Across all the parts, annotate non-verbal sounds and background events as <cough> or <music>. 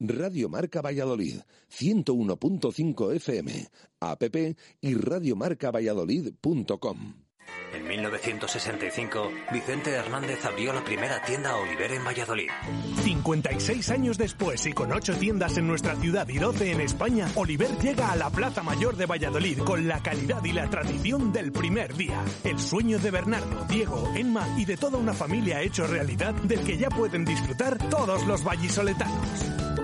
Radio Marca Valladolid, 101.5 FM, app y radiomarcavalladolid.com. En 1965, Vicente Hernández abrió la primera tienda Oliver en Valladolid. 56 años después y con 8 tiendas en nuestra ciudad y 12 en España, Oliver llega a la Plaza Mayor de Valladolid con la calidad y la tradición del primer día. El sueño de Bernardo, Diego, Emma y de toda una familia hecho realidad del que ya pueden disfrutar todos los vallisoletanos.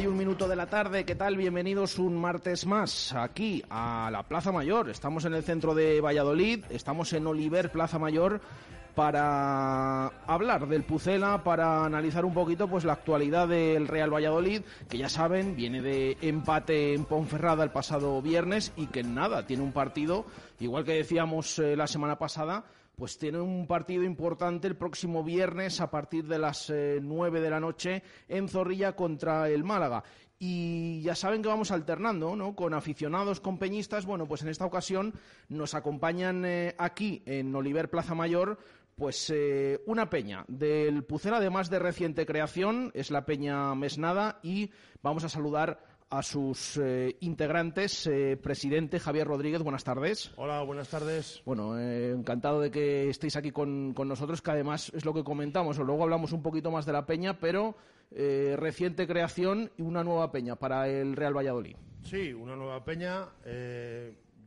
Siete y un minuto de la tarde, ¿qué tal? Bienvenidos un martes más aquí a la Plaza Mayor. Estamos en el centro de Valladolid, estamos en Oliver Plaza Mayor para hablar del Pucela, para analizar un poquito pues la actualidad del Real Valladolid, que ya saben, viene de empate en Ponferrada el pasado viernes y que nada, tiene un partido, igual que decíamos eh, la semana pasada, pues tiene un partido importante el próximo viernes a partir de las eh, nueve de la noche en Zorrilla contra el Málaga. Y ya saben que vamos alternando, ¿no? Con aficionados, con peñistas. Bueno, pues en esta ocasión nos acompañan eh, aquí en Oliver Plaza Mayor pues eh, una peña del Pucera, además de reciente creación, es la peña Mesnada y vamos a saludar a sus eh, integrantes. Eh, presidente Javier Rodríguez, buenas tardes. Hola, buenas tardes. Bueno, eh, encantado de que estéis aquí con, con, nosotros, que además es lo que comentamos, o luego hablamos un poquito más de la peña, pero reciente creación y una nueva peña para el Real Valladolid. Sí, una nueva peña.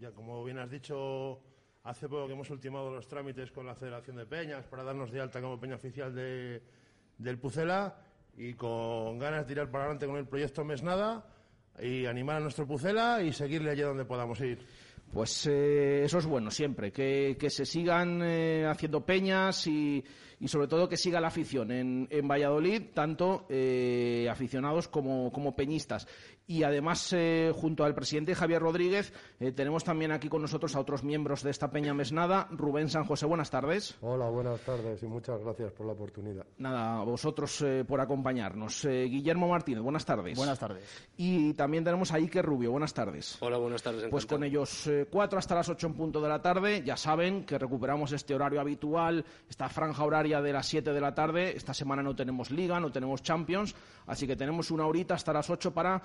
ya como bien has dicho, hace poco que hemos ultimado los trámites con la Federación de Peñas para darnos de alta como peña oficial de, del Pucela y con ganas de ir para adelante con el proyecto Mesnada y animar a nuestro Pucela y seguirle allí donde podamos ir. Pues eh, eso es bueno siempre, que, que se sigan eh, haciendo peñas y, y, sobre todo que siga la afición en, en Valladolid, tanto eh, aficionados como, como peñistas. Y además, eh, junto al presidente Javier Rodríguez, eh, tenemos también aquí con nosotros a otros miembros de esta Peña Mesnada. Rubén San José, buenas tardes. Hola, buenas tardes y muchas gracias por la oportunidad. Nada, a vosotros eh, por acompañarnos. Eh, Guillermo Martínez, buenas tardes. Buenas tardes. Y también tenemos a Iker Rubio, buenas tardes. Hola, buenas tardes. Encantado. Pues con ellos eh, cuatro hasta las ocho en punto de la tarde. Ya saben que recuperamos este horario habitual, esta franja horaria de las siete de la tarde. Esta semana no tenemos Liga, no tenemos Champions, así que tenemos una horita hasta las ocho para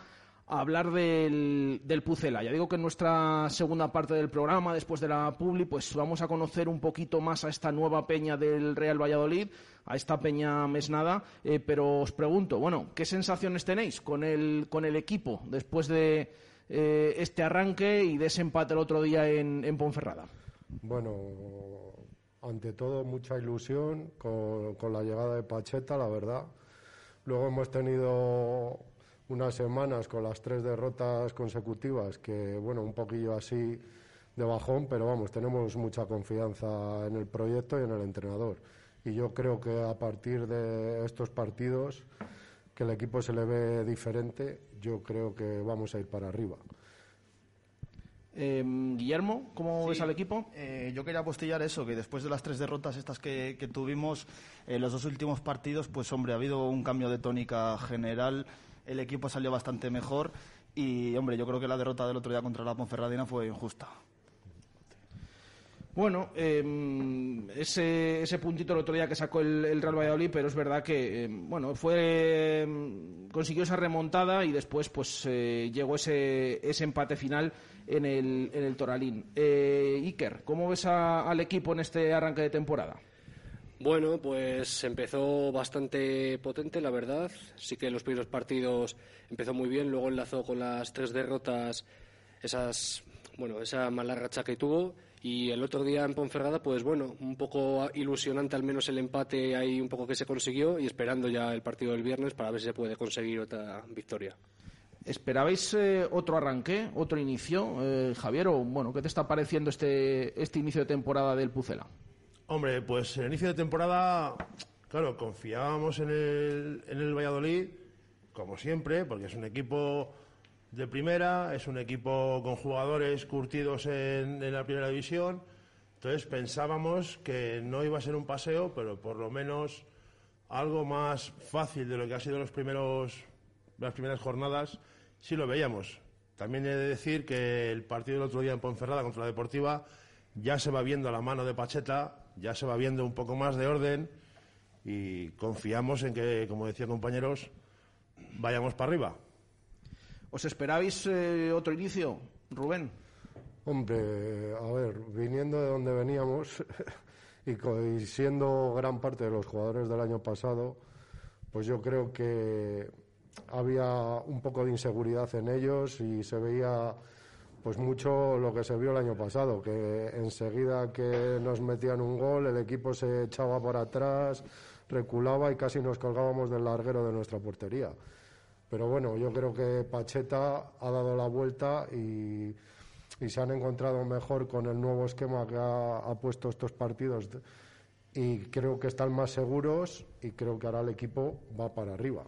a hablar del, del, Pucela. Ya digo que en nuestra segunda parte del programa, después de la Publi, pues vamos a conocer un poquito más a esta nueva peña del Real Valladolid, a esta peña mesnada, eh, pero os pregunto, bueno, ¿qué sensaciones tenéis con el, con el equipo después de eh, este arranque y de ese empate el otro día en, en Ponferrada? Bueno, ante todo mucha ilusión con, con la llegada de Pacheta, la verdad. Luego hemos tenido unas semanas con las tres derrotas consecutivas, que bueno, un poquillo así de bajón, pero vamos, tenemos mucha confianza en el proyecto y en el entrenador. Y yo creo que a partir de estos partidos, que el equipo se le ve diferente, yo creo que vamos a ir para arriba. Eh, Guillermo, ¿cómo sí, ves al equipo? Eh, yo quería apostillar eso, que después de las tres derrotas estas que, que tuvimos en eh, los dos últimos partidos, pues hombre, ha habido un cambio de tónica general el equipo salió bastante mejor y, hombre, yo creo que la derrota del otro día contra la Ponferradina fue injusta. Bueno, eh, ese, ese, puntito el otro día que sacó el, Real Valladolid, pero es verdad que, eh, bueno, fue eh, consiguió esa remontada y después pues eh, llegó ese, ese empate final en el, en el Toralín. Eh, Iker, ¿cómo ves al equipo en este arranque de temporada? Bueno, pues empezó bastante potente, la verdad. Sí que los primeros partidos empezó muy bien, luego enlazó con las tres derrotas esas, bueno, esa mala racha que tuvo. Y el otro día en Ponferrada, pues bueno, un poco ilusionante al menos el empate ahí un poco que se consiguió y esperando ya el partido del viernes para ver si se puede conseguir otra victoria. ¿Esperabais eh, otro arranque, otro inicio, eh, Javier? O, bueno, ¿qué te está pareciendo este, este inicio de temporada del Pucela? Hombre, pues el inicio de temporada, claro, confiábamos en el, en el Valladolid, como siempre, porque es un equipo de primera, es un equipo con jugadores curtidos en, en la primera división. Entonces pensábamos que no iba a ser un paseo, pero por lo menos algo más fácil de lo que ha sido los primeros, las primeras jornadas, sí lo veíamos. También he de decir que el partido del otro día en Ponferrada contra la Deportiva ya se va viendo la mano de Pacheta, ya se va viendo un poco más de orden y confiamos en que, como decía compañeros, vayamos para arriba. ¿Os esperabais eh, otro inicio, Rubén? Hombre, a ver, viniendo de donde veníamos <laughs> y, y siendo gran parte de los jugadores del año pasado, pues yo creo que había un poco de inseguridad en ellos y se veía pues mucho lo que se vio el año pasado, que enseguida que nos metían un gol el equipo se echaba por atrás, reculaba y casi nos colgábamos del larguero de nuestra portería. Pero bueno, yo creo que Pacheta ha dado la vuelta y, y se han encontrado mejor con el nuevo esquema que ha, ha puesto estos partidos y creo que están más seguros y creo que ahora el equipo va para arriba.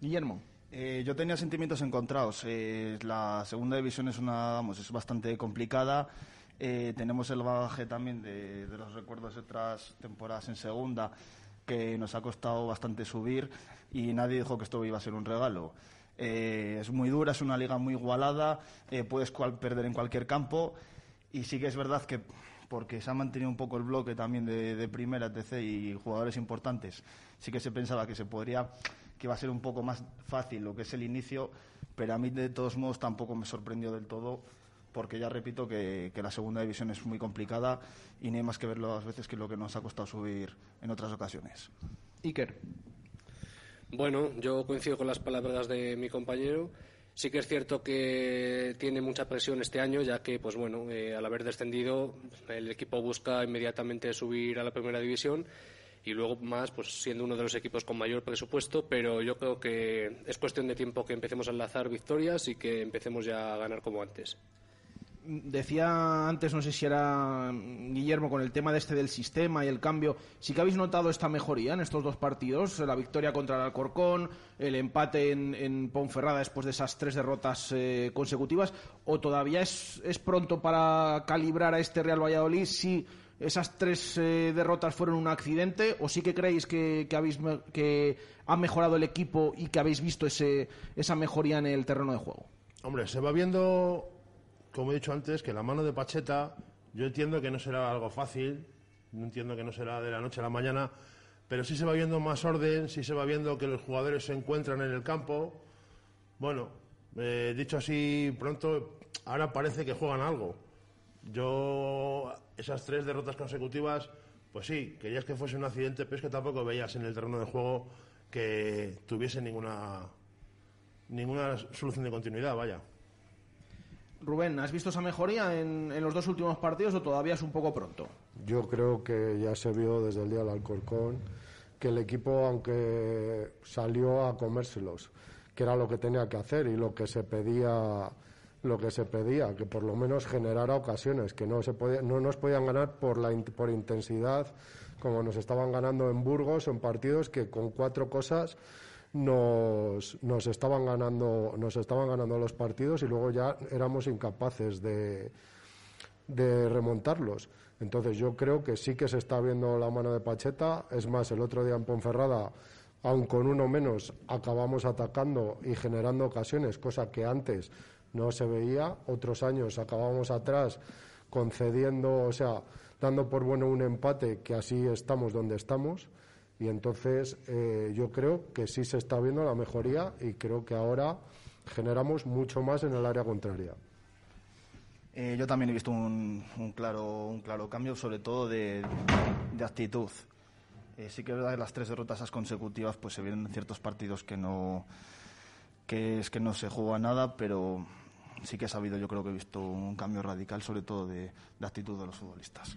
Guillermo. Eh, yo tenía sentimientos encontrados. Eh, la segunda división es una, vamos, es bastante complicada. Eh, tenemos el bagaje también de, los recuerdos de otras temporadas en segunda que nos ha costado bastante subir y nadie dijo que esto iba a ser un regalo. Eh, es muy dura, es una liga muy igualada, puedes perder en cualquier campo y sí que es verdad que porque se ha mantenido un poco el bloque también de, de primera, etc. y jugadores importantes, sí que se pensaba que se podría que iba a ser un poco más fácil lo que es el inicio, pero a mí de todos modos tampoco me sorprendió del todo porque ya repito que, que, la segunda división es muy complicada y no hay más que verlo las veces que lo que nos ha costado subir en otras ocasiones. Iker. Bueno, yo coincido con las palabras de mi compañero. Sí que es cierto que tiene mucha presión este año, ya que, pues bueno, eh, al haber descendido, el equipo busca inmediatamente subir a la primera división y luego más, pues siendo uno de los equipos con mayor presupuesto, pero yo creo que es cuestión de tiempo que empecemos a enlazar victorias y que empecemos ya a ganar como antes. Decía antes, no sé si era Guillermo, con el tema de este del sistema y el cambio, ¿sí que habéis notado esta mejoría en estos dos partidos? La victoria contra el Alcorcón, el empate en, Ponferrada después de esas tres derrotas eh, consecutivas, ¿o todavía es, es, pronto para calibrar a este Real Valladolid si esas tres eh, derrotas fueron un accidente o sí que creéis que, que, ha mejorado el equipo y que habéis visto ese, esa mejoría en el terreno de juego? Hombre, se va viendo como he dicho antes, que la mano de Pacheta, yo entiendo que no será algo fácil, no entiendo que no será de la noche a la mañana, pero sí se va viendo más orden, sí se va viendo que los jugadores se encuentran en el campo. Bueno, eh, dicho así pronto, ahora parece que juegan algo. Yo, esas tres derrotas consecutivas, pues sí, querías que fuese un accidente, pero es que tampoco veías en el terreno de juego que tuviese ninguna, ninguna solución de continuidad, vaya. Rubén, ¿has visto esa mejoría en, en, los dos últimos partidos o todavía es un poco pronto? Yo creo que ya se vio desde el día del Alcorcón que el equipo, aunque salió a comérselos, que era lo que tenía que hacer y lo que se pedía lo que se pedía, que por lo menos generara ocasiones, que no, se podía, no nos podían ganar por, la, por intensidad, como nos estaban ganando en Burgos, en partidos que con cuatro cosas nos, nos, estaban ganando, nos estaban ganando los partidos y luego ya éramos incapaces de, remontarlos. Entonces yo creo que sí que se está viendo la mano de Pacheta. Es más, el otro día en Ponferrada, aun con uno menos, acabamos atacando y generando ocasiones, cosa que antes no se veía. Otros años acabamos atrás concediendo, o sea, dando por bueno un empate, que así estamos donde estamos. Y entonces eh, yo creo que sí se está viendo la mejoría y creo que ahora generamos mucho más en el área contraria. Eh, yo también he visto un, un, claro, un claro cambio, sobre todo de, actitud. Eh, sí que es verdad que las tres derrotas consecutivas pues se vienen en ciertos partidos que no que es que no se juega nada, pero sí que he sabido, yo creo que he visto un cambio radical, sobre todo de, de actitud de los futbolistas.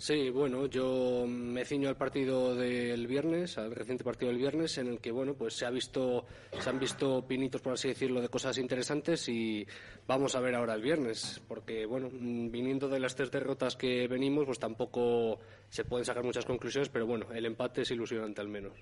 Sí, bueno, yo me ciño al partido del viernes, al reciente partido del viernes, en el que bueno, pues se ha visto, se han visto pinitos, por así decirlo, de cosas interesantes y vamos a ver ahora el viernes, porque bueno, viniendo de las tres derrotas que venimos, pues tampoco se pueden sacar muchas conclusiones, pero bueno, el empate es ilusionante al menos.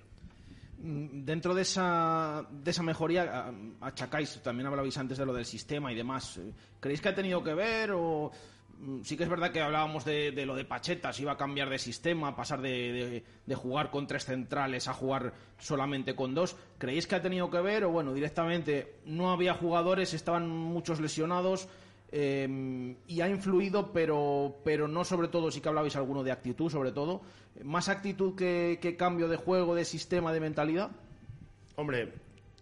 Mm, dentro de esa, de esa mejoría, achacáis, también hablabais antes de lo del sistema y demás. ¿Creéis que ha tenido que ver o Mm, sí que es verdad que hablábamos de, lo de Pacheta, si iba a cambiar de sistema, pasar de, jugar con tres centrales a jugar solamente con dos. ¿Creéis que ha tenido que ver o bueno, directamente no había jugadores, estaban muchos lesionados em, y ha influido, pero, pero no sobre todo, sí que hablabais alguno de actitud sobre todo, más actitud que, que cambio de juego, de sistema, de mentalidad? Hombre,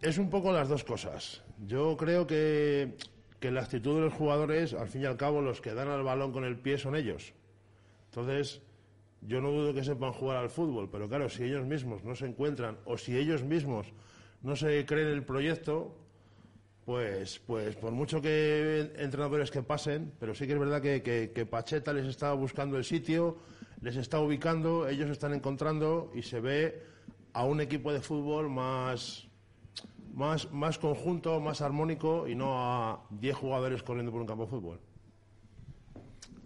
es un poco las dos cosas. Yo creo que que la actitud de los jugadores, al fin y al cabo, los que dan al balón con el pie son ellos. Entonces, yo no dudo que sepan jugar al fútbol, pero claro, si ellos mismos no se encuentran o si ellos mismos no se creen el proyecto, pues, pues por mucho que entrenadores que pasen, pero sí que es verdad que, que Pacheta les está buscando el sitio, les está ubicando, ellos están encontrando y se ve a un equipo de fútbol más, más, más conjunto, más armónico y no a 10 jugadores corriendo por un campo de fútbol.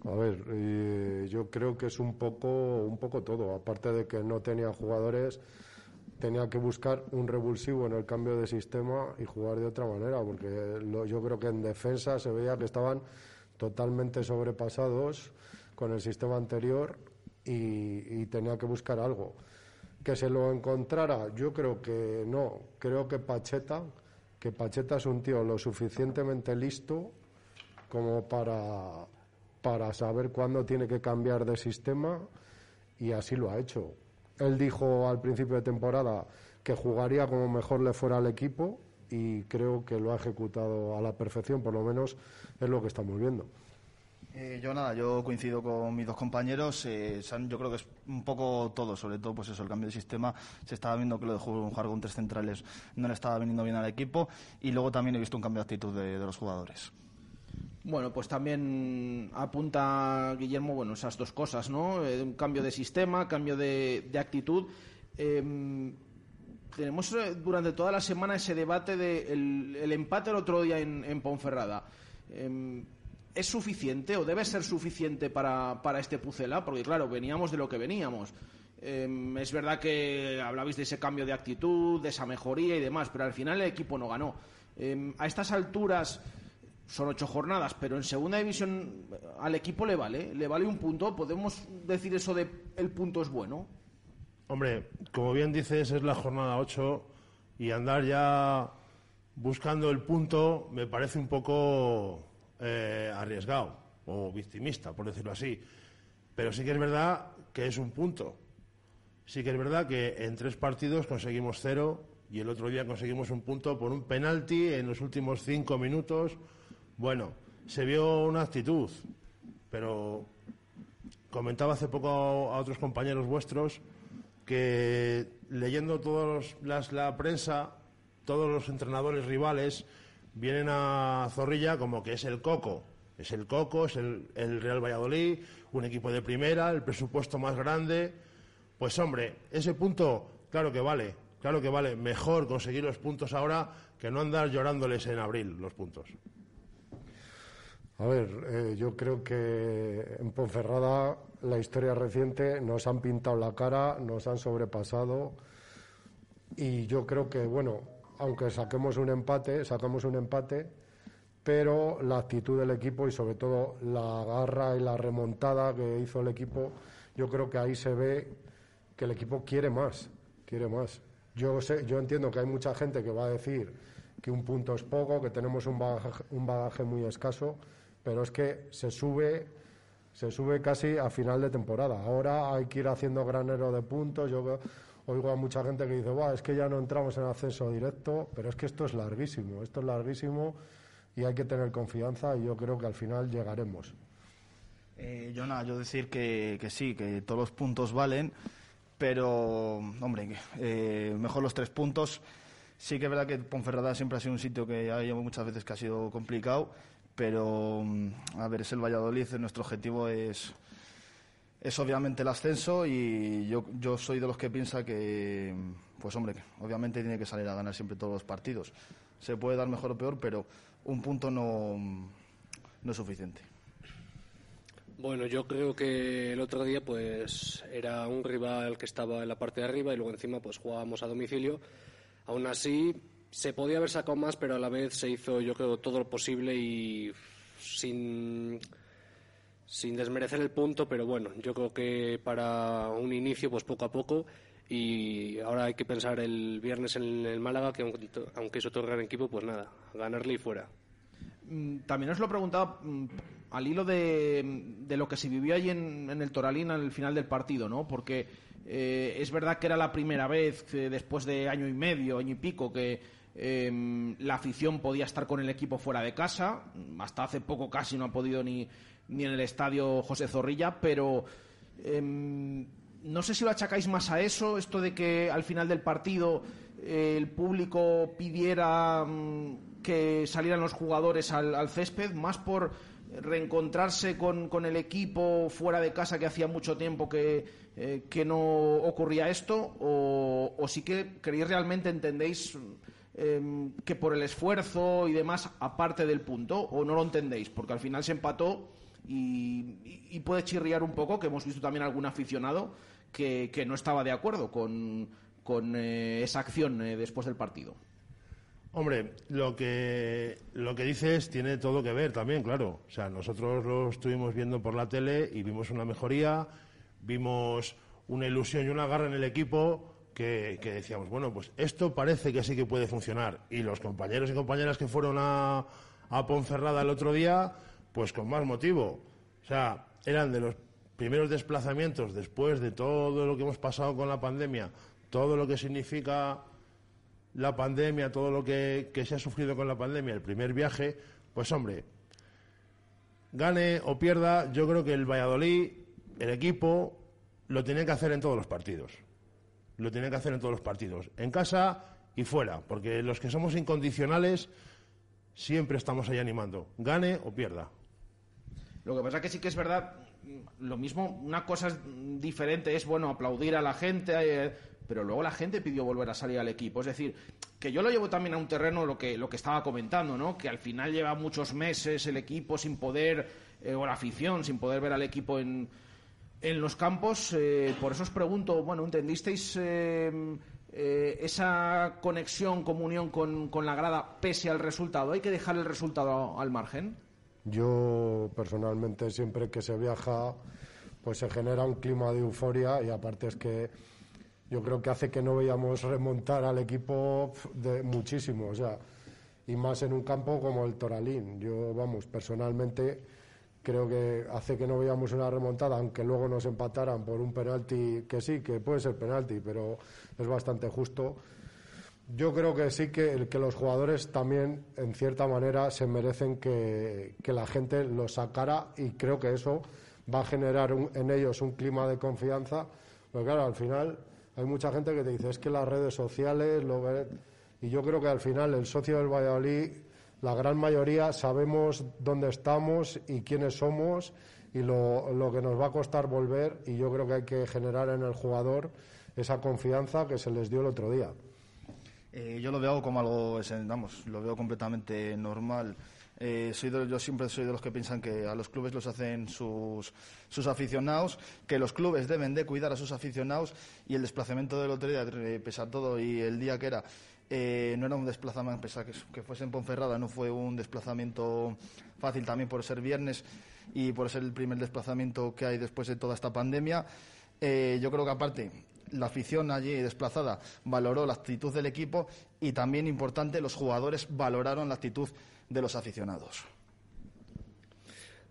A ver, eh, yo creo que es un poco, un poco todo. Aparte de que no tenía jugadores, tenía que buscar un revulsivo en el cambio de sistema y jugar de otra manera, porque yo creo que en defensa se veía que estaban totalmente sobrepasados con el sistema anterior y tenía que buscar algo que se lo encontrara, yo creo que no. Creo que Pacheta, que Pacheta es un tío lo suficientemente listo como para, para saber cuándo tiene que cambiar de sistema y así lo ha hecho. Él dijo al principio de temporada que jugaría como mejor le fuera al equipo y creo que lo ha ejecutado a la perfección, por lo menos es lo que estamos viendo. Eh, yo nada, yo coincido con mis dos compañeros. Eh, yo creo que es un poco todo, sobre todo pues eso, el cambio de sistema. Se estaba viendo que lo de jugar con tres centrales no le estaba viniendo bien al equipo y luego también he visto un cambio de actitud de, los jugadores. Bueno, pues también apunta Guillermo, bueno, esas dos cosas, ¿no? Eh, un cambio de sistema, cambio de, actitud. Em, tenemos durante toda la semana ese debate del de el, empate el otro día en, Ponferrada. Em, ¿Es suficiente o debe ser suficiente para, para este Pucela? Porque claro, veníamos de lo que veníamos. Em, es verdad que hablabais de ese cambio de actitud, de esa mejoría y demás, pero al final el equipo no ganó. A estas alturas son ocho jornadas, pero en segunda división al equipo le vale, le vale un punto. ¿Podemos decir eso de el punto es bueno? Hombre, como bien dices, es la jornada ocho y andar ya buscando el punto me parece un poco eh, arriesgado o victimista, por decirlo así. Pero sí que es verdad que es un punto. Sí que es verdad que en tres partidos conseguimos cero y el otro día conseguimos un punto por un penalti en los últimos cinco minutos. Bueno, se vio una actitud, pero comentaba hace poco a otros compañeros vuestros que leyendo todos la prensa, todos los entrenadores rivales vienen a Zorrilla como que es el coco. Es el coco, es el, Real Valladolid, un equipo de primera, el presupuesto más grande. Pues hombre, ese punto, claro que vale, claro que vale. Mejor conseguir los puntos ahora que no andar llorándoles en abril los puntos. A ver, eh, yo creo que en Ponferrada la historia reciente nos han pintado la cara, nos han sobrepasado y yo creo que, bueno, aunque saquemos un empate, sacamos un empate, pero la actitud del equipo y sobre todo la garra y la remontada que hizo el equipo, yo creo que ahí se ve que el equipo quiere más, quiere más. Yo sé, yo entiendo que hay mucha gente que va a decir que un punto es poco, que tenemos un bagaje, un bagaje muy escaso, pero es que se sube se sube casi a final de temporada. Ahora hay que ir haciendo granero de puntos. Yo Oigo a mucha gente que dice, es que ya no entramos en acceso directo, pero es que esto es larguísimo, esto es larguísimo y hay que tener confianza y yo creo que al final llegaremos. Eh, yo decir que, sí, que todos los puntos valen, pero, hombre, eh, mejor los tres puntos. Sí que es verdad que Ponferrada siempre ha sido un sitio que hay muchas veces que ha sido complicado, pero, a ver, es el Valladolid, nuestro objetivo es es obviamente el ascenso y yo, yo soy de los que piensa que, pues hombre, obviamente tiene que salir a ganar siempre todos los partidos. Se puede dar mejor o peor, pero un punto no, no es suficiente. Bueno, yo creo que el otro día pues era un rival que estaba en la parte de arriba y luego encima pues jugábamos a domicilio. Aún así se podía haber sacado más, pero a la vez se hizo yo creo todo lo posible y sin sin desmerecer el punto, pero bueno, yo creo que para un inicio, pues poco a poco, y ahora hay que pensar el viernes en el Málaga, que aunque es otro gran equipo, pues nada, ganarle y fuera. Mm, también os lo preguntaba mm, al hilo de, lo que se vivió allí en, el Toralín al final del partido, ¿no? Porque eh, es verdad que era la primera vez, después de año y medio, año y pico, que em, la afición podía estar con el equipo fuera de casa. Hasta hace poco casi no ha podido ni, ni en el estadio José Zorrilla, pero em, no sé si lo achacáis más a eso, esto de que al final del partido eh, el público pidiera mm, que salieran los jugadores al, césped, más por reencontrarse con, con, el equipo fuera de casa que hacía mucho tiempo que, eh, que no ocurría esto, o, o sí que creéis realmente entendéis em, que por el esfuerzo y demás, aparte del punto, o no lo entendéis, porque al final se empató y, puede chirriar un poco, que hemos visto también algún aficionado que, no estaba de acuerdo con, eh, esa acción eh, después del partido. Hombre, lo que, lo que dices tiene todo que ver también, claro. O sea, nosotros lo estuvimos viendo por la tele y vimos una mejoría, vimos una ilusión y una garra en el equipo que, decíamos, bueno, pues esto parece que sí que puede funcionar. Y los compañeros y compañeras que fueron a, a Ponferrada el otro día, pues con más motivo. O sea, eran de los primeros desplazamientos después de todo lo que hemos pasado con la pandemia, todo lo que significa la pandemia, todo lo que, se ha sufrido con la pandemia, el primer viaje, pues hombre, gane o pierda, yo creo que el Valladolid, el equipo, lo tiene que hacer en todos los partidos. Lo tiene que hacer en todos los partidos, en casa y fuera, porque los que somos incondicionales siempre estamos ahí animando, gane o pierda. Lo que pasa es que sí que es verdad, lo mismo, una cosa diferente es, bueno, aplaudir a la gente, eh, pero luego la gente pidió volver a salir al equipo. Es decir, que yo lo llevo también a un terreno lo que, lo que estaba comentando, ¿no? Que al final lleva muchos meses el equipo sin poder, eh, o la afición, sin poder ver al equipo en, en los campos. Eh, por eso os pregunto, bueno, ¿entendisteis esa conexión, comunión con, con la grada pese al resultado? ¿Hay que dejar el resultado al margen? Yo personalmente siempre que se viaja pues se genera un clima de euforia y aparte es que yo creo que hace que no veamos remontar al equipo de muchísimo, o sea, y más en un campo como el Toralín. Yo, vamos, personalmente creo que hace que no veamos una remontada, aunque luego nos empataran por un penalti, que sí, que puede ser penalti, pero es bastante justo yo creo que sí que, que los jugadores también, en cierta manera, se merecen que, la gente los sacara y creo que eso va a generar en ellos un clima de confianza. Porque claro, al final hay mucha gente que te dice, es que las redes sociales, lo y yo creo que al final el socio del Valladolid, la gran mayoría sabemos dónde estamos y quiénes somos y lo, lo que nos va a costar volver y yo creo que hay que generar en el jugador esa confianza que se les dio el otro día. Eh, yo lo veo como algo, vamos, lo veo completamente normal. Eh, soy yo siempre soy de los que piensan que a los clubes los hacen sus, sus aficionados, que los clubes deben de cuidar a sus aficionados y el desplazamiento del otro día, eh, pese a todo y el día que era, no era un desplazamiento, pese que, que, fuese en Ponferrada, no fue un desplazamiento fácil también por ser viernes y por ser el primer desplazamiento que hay después de toda esta pandemia. yo creo que aparte la afición allí desplazada valoró la actitud del equipo y también importante, los jugadores valoraron la actitud de los aficionados.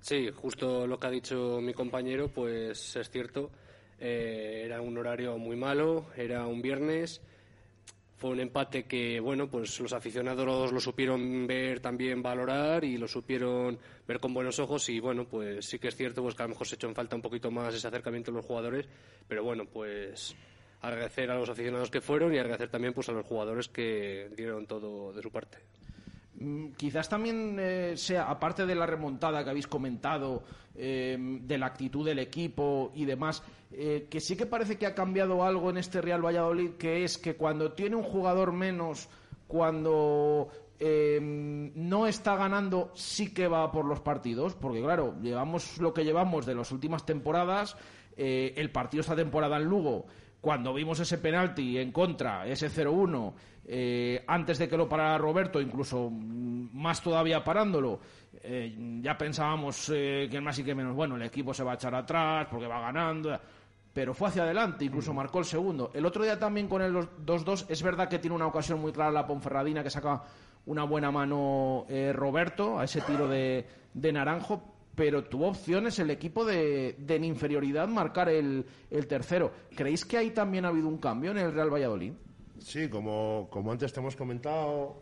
Sí, justo lo que ha dicho mi compañero, pues es cierto. Eh, era un horario muy malo, era un viernes. Fue un empate que, bueno, pues los aficionados lo supieron ver también valorar y lo supieron ver con buenos ojos y, bueno, pues sí que es cierto pues que a lo mejor se echó en falta un poquito más ese acercamiento de los jugadores, pero bueno, pues agradecer a los aficionados que fueron y agradecer también pues a los jugadores que dieron todo de su parte. Mm, quizás también eh, sea, aparte de la remontada que habéis comentado, eh, de la actitud del equipo y demás, eh, que sí que parece que ha cambiado algo en este Real Valladolid, que es que cuando tiene un jugador menos, cuando no está ganando, sí que va por los partidos, porque claro, llevamos lo que llevamos de las últimas temporadas, el partido esta temporada en Lugo cuando vimos ese penalti en contra, ese 0-1, eh, antes de que lo parara Roberto, incluso mm, más todavía parándolo, eh, ya pensábamos eh, que más y que menos, bueno, el equipo se va a echar atrás porque va ganando, pero fue hacia adelante, incluso marcó el segundo. El otro día también con el 2-2, es verdad que tiene una ocasión muy clara la Ponferradina que saca una buena mano Roberto a ese tiro de, de Naranjo, pero tuvo opciones el equipo de, en inferioridad marcar el, tercero. ¿Creéis que ahí también ha habido un cambio en el Real Valladolid? Sí, como, como antes te hemos comentado,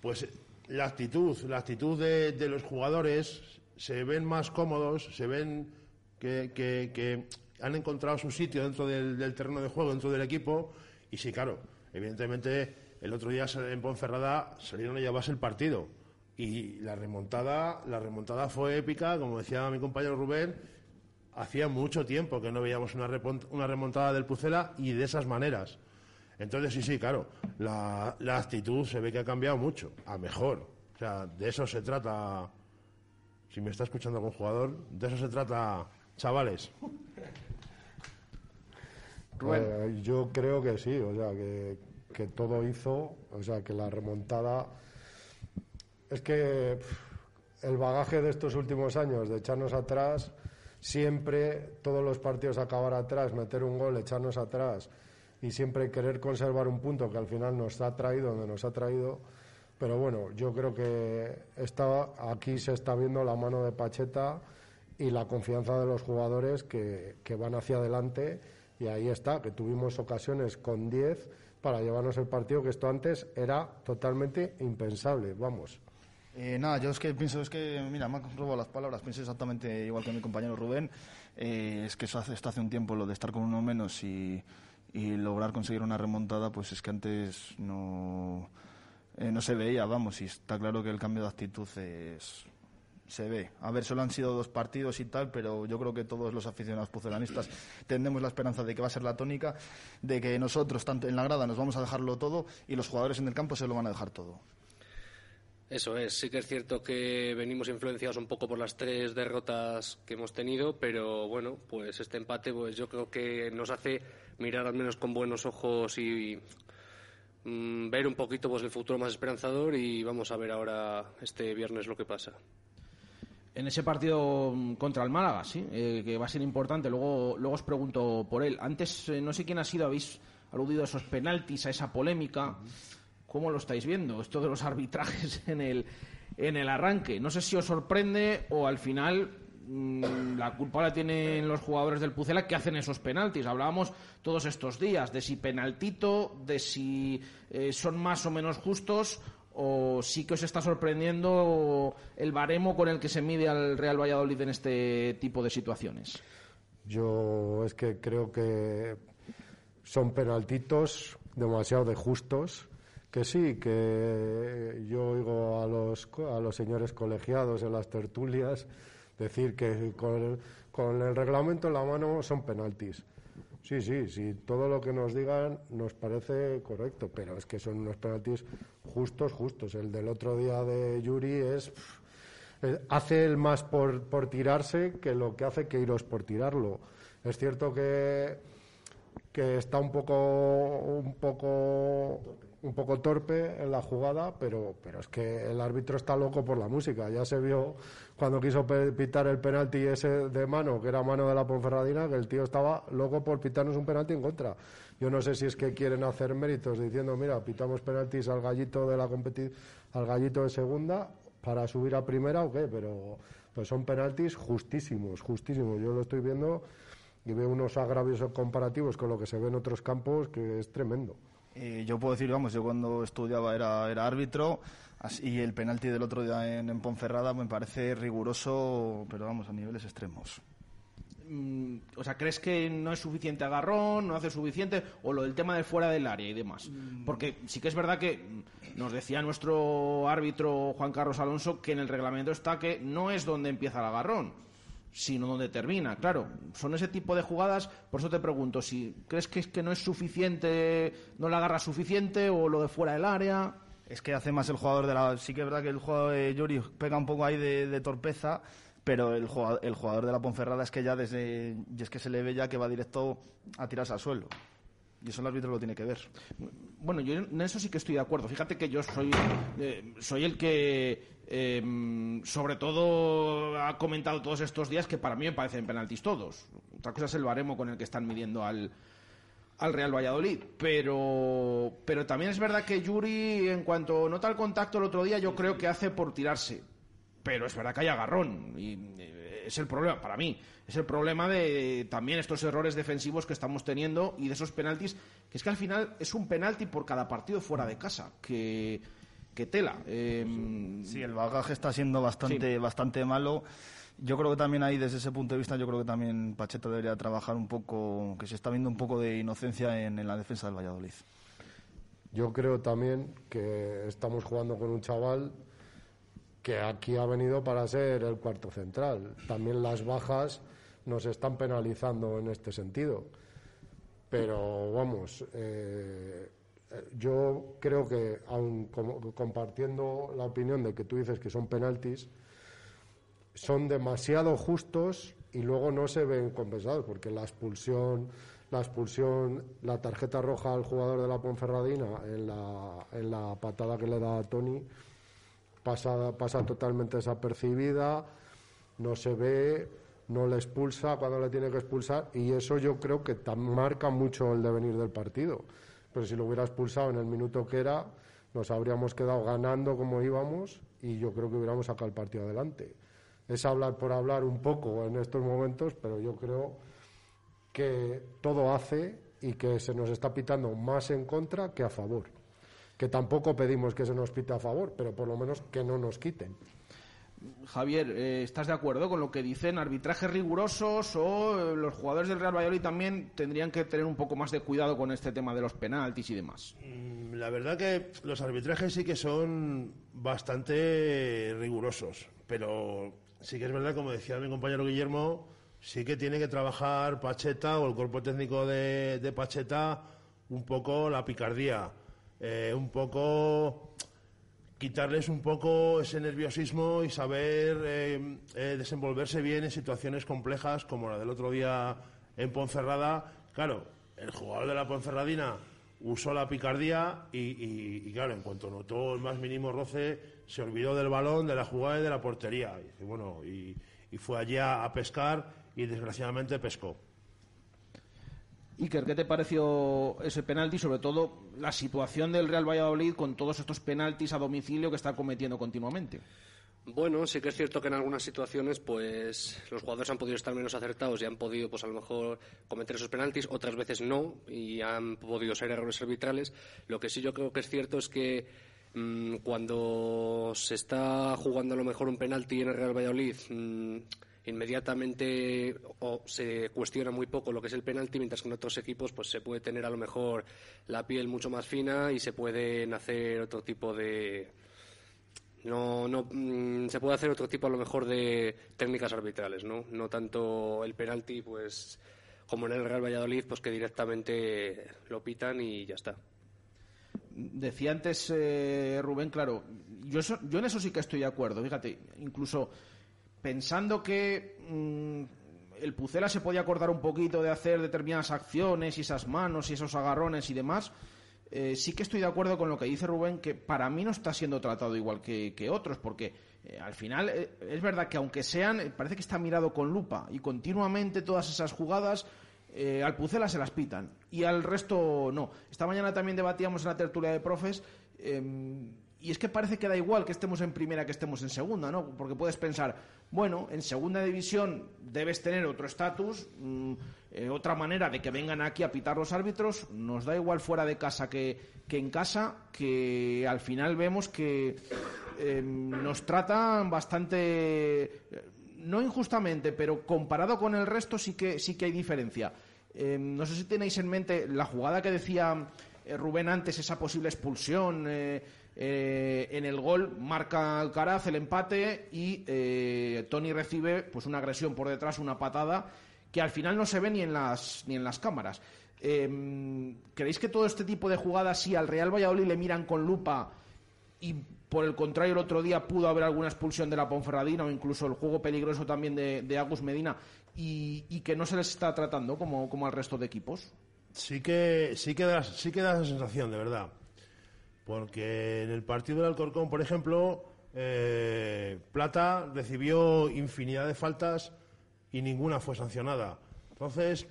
pues la actitud, la actitud de, los jugadores se ven más cómodos, se ven que, han encontrado su sitio dentro del, terreno de juego, dentro del equipo. Y sí, claro, evidentemente el otro día en Ponferrada salieron a llevarse el partido y la remontada, la remontada fue épica, como decía mi compañero Rubén, hacía mucho tiempo que no veíamos una, una remontada del Pucela y de esas maneras. Entonces, sí, sí, claro, la, la, actitud se ve que ha cambiado mucho, a mejor. O sea, de eso se trata. Si me está escuchando algún jugador, de eso se trata, chavales. Eh, yo creo que sí, o sea, que, que todo hizo, o sea, que la remontada es que el bagaje de estos últimos años, de echarnos atrás, siempre todos los partidos acabar atrás, meter un gol, echarnos atrás y siempre querer conservar un punto que al final nos ha traído donde nos ha traído. Pero bueno, yo creo que está, aquí se está viendo la mano de Pacheta y la confianza de los jugadores que, que van hacia adelante. Y ahí está, que tuvimos ocasiones con 10 para llevarnos el partido, que esto antes era totalmente impensable. Vamos. Eh, nada, yo es que pienso, es que, mira, me han robado las palabras, pienso exactamente igual que mi compañero Rubén, eh, es que eso hace, esto hace un tiempo, lo de estar con uno menos y, lograr conseguir una remontada, pues es que antes no, eh, no se veía, vamos, y está claro que el cambio de actitud es, se ve. A ver, solo han sido dos partidos y tal, pero yo creo que todos los aficionados pucelanistas tenemos la esperanza de que va a ser la tónica, de que nosotros, tanto en la grada, nos vamos a dejarlo todo y los jugadores en el campo se lo van a dejar todo. Eso es, sí que es cierto que venimos influenciados un poco por las tres derrotas que hemos tenido, pero bueno, pues este empate pues yo creo que nos hace mirar al menos con buenos ojos y, mm, ver un poquito pues el futuro más esperanzador y vamos a ver ahora este viernes lo que pasa. En ese partido mm, contra el Málaga, sí, eh, que va a ser importante, luego, luego os pregunto por él. Antes, eh, no sé quién ha sido, habéis aludido a esos penaltis, a esa polémica. ¿Cómo lo estáis viendo? Esto de los arbitrajes <laughs> en el, en el arranque. No sé si os sorprende o al final la culpa la tienen los jugadores del Pucela que hacen esos penaltis. Hablábamos todos estos días de si penaltito, de si eh, son más o menos justos o sí que os está sorprendiendo el baremo con el que se mide al Real Valladolid en este tipo de situaciones. Yo es que creo que son penaltitos demasiado de justos que sí, que yo oigo a los, a los señores colegiados en las tertulias decir que con el, reglamento en la mano son penaltis. Sí, sí, sí, todo lo que nos digan nos parece correcto, pero es que son unos penaltis justos, justos. El del otro día de Yuri es. Hace el más por, por tirarse que lo que hace que iros por tirarlo. Es cierto que, que está un poco, un poco un poco torpe en la jugada, pero, pero es que el árbitro está loco por la música. Ya se vio cuando quiso pitar el penalti ese de mano, que era mano de la Ponferradina, que el tío estaba loco por pitarnos un penalti en contra. Yo no sé si es que quieren hacer méritos diciendo, mira, pitamos penaltis al gallito de la al gallito de segunda para subir a primera o qué, pero pues son penaltis justísimos, justísimos. Yo lo estoy viendo y veo unos agravios comparativos con lo que se ve en otros campos que es tremendo. Eh, yo puedo decir, vamos, yo cuando estudiaba era, era árbitro y el penalti del otro día en, Ponferrada me parece riguroso, pero vamos, a niveles extremos. mm, o sea, ¿crees que no es suficiente agarrón, no hace suficiente, o lo del tema de fuera del área y demás? Porque sí que es verdad que mm, nos decía nuestro árbitro Juan Carlos Alonso que en el reglamento está que no es donde empieza el agarrón, sino donde termina. Claro, son ese tipo de jugadas, por eso te pregunto, si crees que es que no es suficiente, no la agarra suficiente, o lo de fuera del área. Es que hace más el jugador de la. Sí que es verdad que el jugador de Yuri pega un poco ahí de, torpeza, pero el jugador, el jugador de la Ponferrada es que ya desde. Y es que se le ve ya que va directo a tirarse al suelo. Y eso el árbitro lo tiene que ver. Bueno, yo en eso sí que estoy de acuerdo. Fíjate que yo soy, eh, soy el que, eh, sobre todo, ha comentado todos estos días que para mí me parecen penaltis todos. Otra cosa es el baremo con el que están midiendo al, al Real Valladolid. Pero, pero también es verdad que Yuri, en cuanto nota el contacto el otro día, yo creo que hace por tirarse. Pero es verdad que hay agarrón. Y eh, es el problema, para mí, es el problema de también estos errores defensivos que estamos teniendo y de esos penaltis, que es que al final es un penalti por cada partido fuera de casa. Que, que tela. Eh, Sí, el bagaje está siendo bastante, bastante malo. Yo creo que también ahí, desde ese punto de vista, yo creo que también Pacheta debería trabajar un poco, que se está viendo un poco de inocencia en, en la defensa del Valladolid. Yo creo también que estamos jugando con un chaval que aquí ha venido para ser el cuarto central. También las bajas nos están penalizando en este sentido. Pero vamos, eh, yo creo que, aun compartiendo la opinión de que tú dices que son penaltis, son demasiado justos y luego no se ven compensados porque la expulsión la expulsión la tarjeta roja al jugador de la Ponferradina en la, en la patada que le da a Tony pasa, pasa totalmente desapercibida no se ve no le expulsa cuando le tiene que expulsar y eso yo creo que marca mucho el devenir del partido. Pero si lo hubiera expulsado en el minuto que era nos habríamos quedado ganando como íbamos y yo creo que hubiéramos sacado el partido adelante es hablar por hablar un poco en estos momentos, pero yo creo que todo hace y que se nos está pitando más en contra que a favor. Que tampoco pedimos que se nos pite a favor, pero por lo menos que no nos quiten. Javier, eh, ¿estás de acuerdo con lo que dicen? ¿Arbitrajes rigurosos o eh, los jugadores del Real Valladolid también tendrían que tener un poco más de cuidado con este tema de los penaltis y demás? Mm, La verdad que los arbitrajes sí que son bastante rigurosos, pero sí que es verdad, como decía mi compañero Guillermo, sí que tiene que trabajar Pacheta o el cuerpo técnico de, Pacheta un poco la picardía, eh, un poco quitarles un poco ese nerviosismo y saber eh, eh, desenvolverse bien en situaciones complejas como la del otro día en Ponferrada. Claro, el jugador de la Ponferradina usó la picardía y, claro, en cuanto notó el más mínimo roce, se olvidó del balón, de la jugada y de la portería. Y, bueno, y, fue allí a, a pescar y desgraciadamente pescó. Iker, ¿qué te pareció ese penalti? Sobre todo la situación del Real Valladolid con todos estos penaltis a domicilio que está cometiendo continuamente. Bueno, sí que es cierto que en algunas situaciones, pues los jugadores han podido estar menos acertados y han podido, pues a lo mejor cometer esos penaltis, otras veces no y han podido ser errores arbitrales. Lo que sí yo creo que es cierto es que mm, cuando se está jugando a lo mejor un penalti en el Real Valladolid, mm, inmediatamente o se cuestiona muy poco lo que es el penalti, mientras que en otros equipos pues se puede tener a lo mejor la piel mucho más fina y se pueden hacer otro tipo de no, no mm, se puede hacer otro tipo a lo mejor de técnicas arbitrales, ¿no? No tanto el penalti, pues como en el Real Valladolid, pues que directamente lo pitan y ya está. Decía antes eh, Rubén, claro, yo, eso- yo en eso sí que estoy de acuerdo. Fíjate, incluso pensando que mm, el Pucela se podía acordar un poquito de hacer determinadas acciones y esas manos y esos agarrones y demás, eh, sí que estoy de acuerdo con lo que dice Rubén, que para mí no está siendo tratado igual que, otros, porque eh, al final eh, es verdad que aunque sean, eh, parece que está mirado con lupa y continuamente todas esas jugadas al Pucela se las pitan y al resto no. Esta mañana también debatíamos en la tertulia de profes eh, y es que parece que da igual que estemos en primera que estemos en segunda, ¿no? Porque puedes pensar, bueno, en segunda división debes tener otro estatus, mm, eh, otra manera de que vengan aquí a pitar los árbitros, nos da igual fuera de casa que, que en casa, que al final vemos que eh, nos tratan bastante... eh, no injustamente, pero comparado con el resto sí que, sí que hay diferencia. Eh, no sé si tenéis en mente la jugada que decía eh, Rubén antes, esa posible expulsión. En el gol marca Alcaraz el empate y Tony recibe pues una agresión por detrás, una patada que al final no se ve ni en las, ni en las cámaras. ¿Creéis que todo este tipo de jugadas, si al Real Valladolid le miran con lupa y por el contrario, el otro día pudo haber alguna expulsión de la Ponferradina o incluso el juego peligroso también de, Agus Medina y, que no se les está tratando como, como al resto de equipos. Sí que, sí, que da, sí esa sensación, de verdad. Porque en el partido del Alcorcón, por ejemplo, eh, Plata recibió infinidad de faltas y ninguna fue sancionada. Entonces,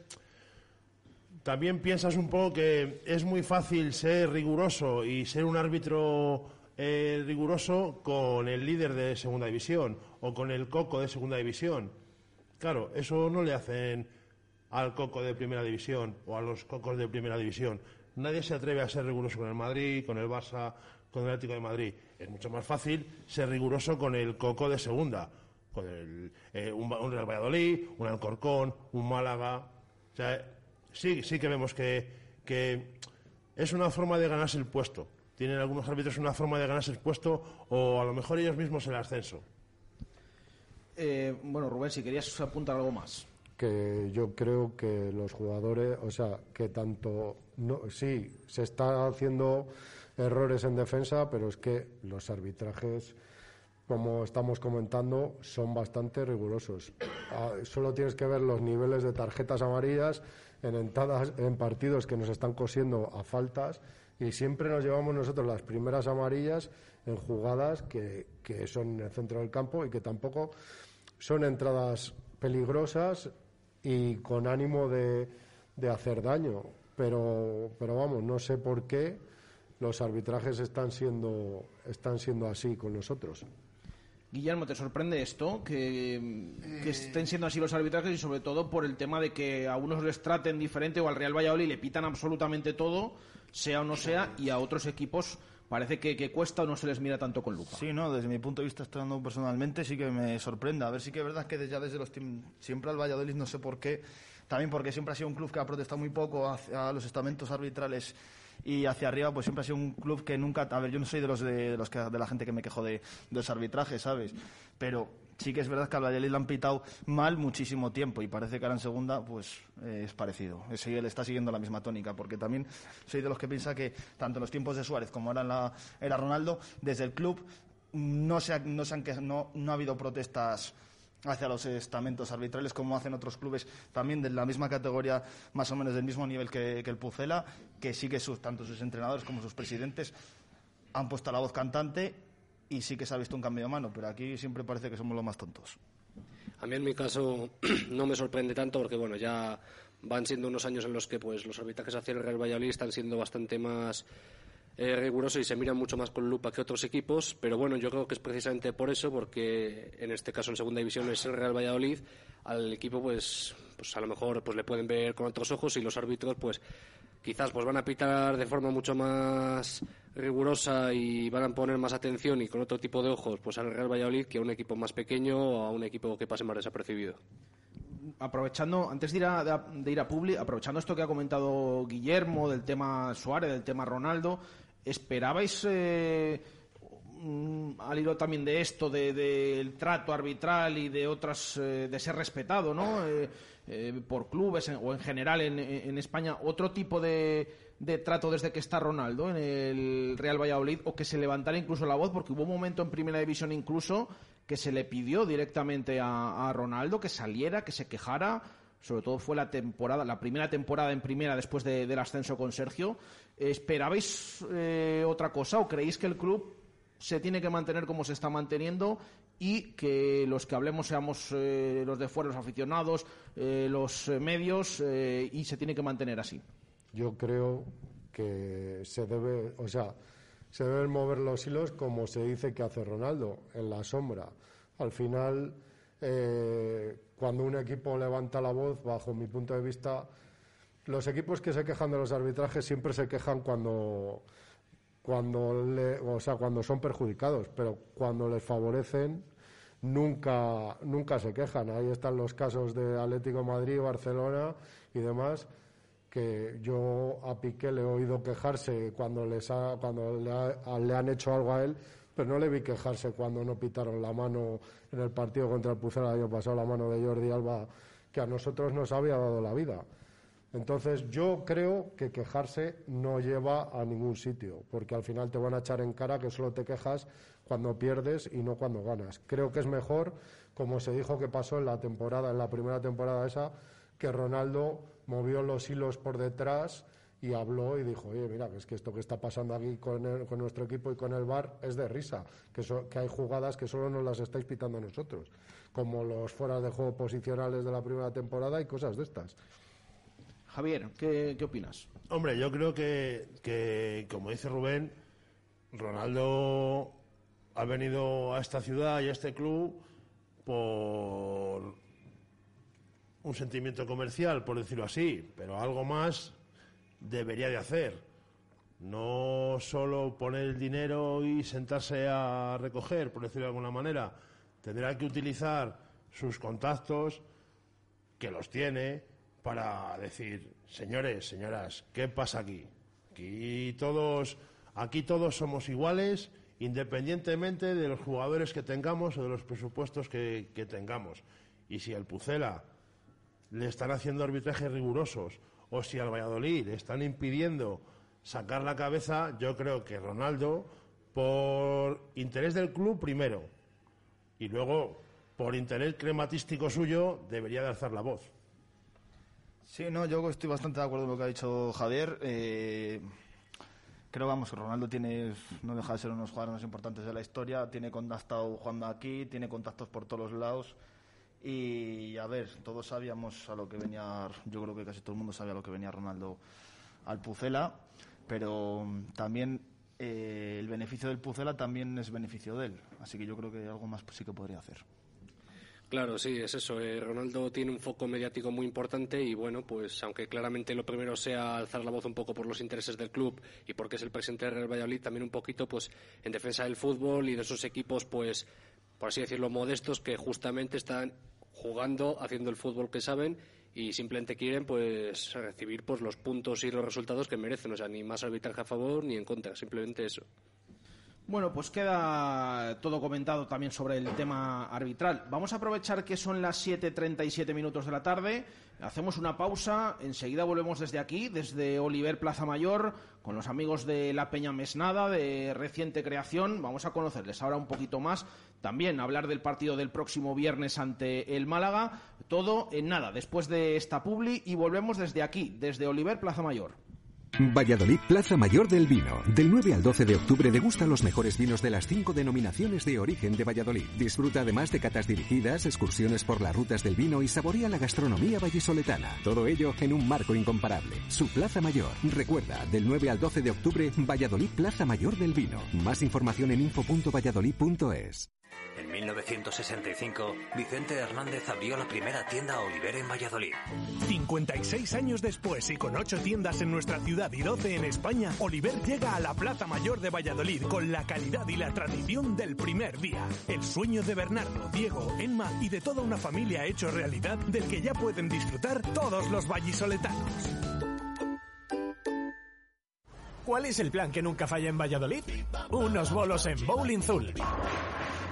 también piensas un poco que es muy fácil ser riguroso y ser un árbitro eh, riguroso con el líder de segunda división o con el coco de segunda división. Claro, eso no le hacen al coco de primera división o a los cocos de primera división. Nadie se atreve a ser riguroso con el Madrid, con el Barça, con el Atlético de Madrid. Es mucho más fácil ser riguroso con el coco de segunda, con el, eh, un, Real Valladolid, un Alcorcón, un Málaga. O sea, sí, sí que vemos que, que es una forma de ganarse el puesto tienen algunos árbitros una forma de ganarse el puesto o a lo mejor ellos mismos el ascenso. Eh, bueno, Rubén, si querías apuntar algo más. Que yo creo que los jugadores, o sea, que tanto, no, sí, se está haciendo errores en defensa, pero es que los arbitrajes, como estamos comentando, son bastante rigurosos. Ah, solo tienes que ver los niveles de tarjetas amarillas en, entradas, en partidos que nos están cosiendo a faltas y siempre nos llevamos nosotros las primeras amarillas en jugadas que, que son en el centro del campo y que tampoco son entradas peligrosas y con ánimo de, de hacer daño. Pero, pero vamos, no sé por qué los arbitrajes están siendo, están siendo así con nosotros. Guillermo, ¿te sorprende esto? Que, que, eh. estén siendo así los arbitrajes y sobre todo por el tema de que a unos les traten diferente o al Real Valladolid le pitan absolutamente todo sea o no sea, y a otros equipos parece que, cuesta o no se les mira tanto con lupa. Sí, no, desde mi punto de vista, estando personalmente, sí que me sorprende. A ver, sí que es verdad que ya desde los siempre al Valladolid, no sé por qué, también porque siempre ha sido un club que ha protestado muy poco a los estamentos arbitrales y hacia arriba pues siempre ha sido un club que nunca a ver yo no soy de los de los que de la gente que me quejo de, los arbitrajes sabes pero sí que es verdad que al Valladolid le han pitado mal muchísimo tiempo y parece que ahora en segunda pues eh, es parecido. Él está siguiendo la misma tónica porque también soy de los que piensa que tanto en los tiempos de Suárez como ahora la era Ronaldo desde el club no se no se han no, no ha habido protestas hacia los estamentos arbitrales, como hacen otros clubes también de la misma categoría, más o menos del mismo nivel que, el Pucela, que sí que sus, tanto sus entrenadores como sus presidentes han puesto la voz cantante y sí que se ha visto un cambio de mano, pero aquí siempre parece que somos los más tontos. A mí en mi caso <clears throat> no me sorprende tanto porque bueno, ya van siendo unos años en los que pues los arbitrajes hacia el Real Valladolid están siendo bastante más eh, riguroso y se mira mucho más con lupa que otros equipos, pero bueno, yo creo que es precisamente por eso, porque en este caso en segunda división es el Real Valladolid, al equipo pues, pues a lo mejor pues le pueden ver con otros ojos y los árbitros pues quizás pues van a pitar de forma mucho más rigurosa y van a poner más atención y con otro tipo de ojos pues al Real Valladolid que a un equipo más pequeño o a un equipo que pase más desapercibido. Aprovechando, antes de ir a, de, ir a Publi, aprovechando esto que ha comentado Guillermo del tema Suárez, del tema Ronaldo, ¿esperabais eh, mm, al hilo también de esto, del trato arbitral y de otras, eh, de ser respetado, ¿no? Eh, por clubes o en general en, en España, otro tipo de, de, trato desde que está Ronaldo en el Real Valladolid o que se levantara incluso la voz, porque hubo un momento en Primera División incluso que se le pidió directamente a, Ronaldo que saliera, que se quejara. Sobre todo fue la temporada, la primera temporada en primera después del ascenso con Sergio. ¿Esperabais eh, otra cosa o creéis que el club se tiene que mantener como se está manteniendo y que los que hablemos seamos eh, los de fuera, los aficionados, eh, los medios y se tiene que mantener así? Yo creo que se debe, o sea, se deben mover los hilos como se dice que hace Ronaldo, en la sombra. Al final, cuando un equipo levanta la voz, bajo mi punto de vista, los equipos que se quejan de los arbitrajes siempre se quejan cuando, cuando, o sea, cuando son perjudicados, pero cuando les favorecen nunca, nunca se quejan. Ahí están los casos de Atlético Madrid, Barcelona y demás, que yo a Piqué le he oído quejarse cuando, les cuando le, han hecho algo a él, pero no le vi quejarse cuando no pitaron la mano en el partido contra el Pucela el año pasado, la mano de Jordi Alba, que a nosotros nos había dado la vida. Entonces yo creo que quejarse no lleva a ningún sitio, porque al final te van a echar en cara que solo te quejas cuando pierdes y no cuando ganas. Creo que es mejor, como se dijo que pasó en la temporada, en la primera temporada esa, que Ronaldo movió los hilos por detrás y habló y dijo, oye, mira, es que esto que está pasando aquí con, nuestro equipo y con el VAR es de risa, que, que hay jugadas que solo nos las estáis pitando a nosotros, como los fueras de juego posicionales de la primera temporada y cosas de estas. Javier, ¿qué, opinas? Hombre, yo creo que, que, como dice Rubén, Ronaldo ha venido a esta ciudad y a este club por un sentimiento comercial, por decirlo así, pero algo más debería de hacer. No solo poner el dinero y sentarse a recoger, por decirlo de alguna manera. Tendrá que utilizar sus contactos, que los tiene, para decir, señores, señoras, ¿qué pasa aquí? Aquí todos, aquí todos somos iguales, independientemente de los jugadores que tengamos o de los presupuestos que, que tengamos. Y si el Pucela le están haciendo arbitrajes rigurosos o si al Valladolid le están impidiendo sacar la cabeza, yo creo que Ronaldo, por interés del club primero y luego por interés crematístico suyo, debería de alzar la voz. Sí, no, yo estoy bastante de acuerdo con lo que ha dicho Javier. Eh, creo, vamos, que Ronaldo tiene, no deja de ser uno de los jugadores más importantes de la historia, tiene contacto jugando aquí, tiene contactos por todos los lados. Y a ver, todos sabíamos a lo que venía, yo creo que casi todo el mundo sabía a lo que venía Ronaldo al Pucela, pero también eh, el beneficio del Pucela también es beneficio de él. Así que yo creo que algo más sí que podría hacer. Claro, sí, es eso. Eh, Ronaldo tiene un foco mediático muy importante y bueno, pues aunque claramente lo primero sea alzar la voz un poco por los intereses del club y porque es el presidente del Real Valladolid, también un poquito pues en defensa del fútbol y de esos equipos pues por así decirlo modestos que justamente están jugando, haciendo el fútbol que saben y simplemente quieren pues recibir pues los puntos y los resultados que merecen, o sea, ni más arbitraje a favor ni en contra, simplemente eso. Bueno, pues queda todo comentado también sobre el tema arbitral. Vamos a aprovechar que son las 7.37 minutos de la tarde. Hacemos una pausa. Enseguida volvemos desde aquí, desde Oliver Plaza Mayor, con los amigos de La Peña Mesnada, de reciente creación. Vamos a conocerles ahora un poquito más. También hablar del partido del próximo viernes ante el Málaga. Todo en nada, después de esta publi. Y volvemos desde aquí, desde Oliver Plaza Mayor. Valladolid Plaza Mayor del Vino. Del 9 al 12 de octubre degusta los mejores vinos de las cinco denominaciones de origen de Valladolid. Disfruta además de catas dirigidas, excursiones por las rutas del vino y saborea la gastronomía vallisoletana. Todo ello en un marco incomparable. Su Plaza Mayor. Recuerda, del 9 al 12 de octubre, Valladolid Plaza Mayor del Vino. Más información en info.valladolid.es. En 1965, Vicente Hernández abrió la primera tienda Oliver en Valladolid. 56 años después y con 8 tiendas en nuestra ciudad y 12 en España, Oliver llega a la Plaza Mayor de Valladolid con la calidad y la tradición del primer día. El sueño de Bernardo, Diego, Emma y de toda una familia hecho realidad del que ya pueden disfrutar todos los vallisoletanos. ¿Cuál es el plan que nunca falla en Valladolid? Unos bolos en Bowling Zul.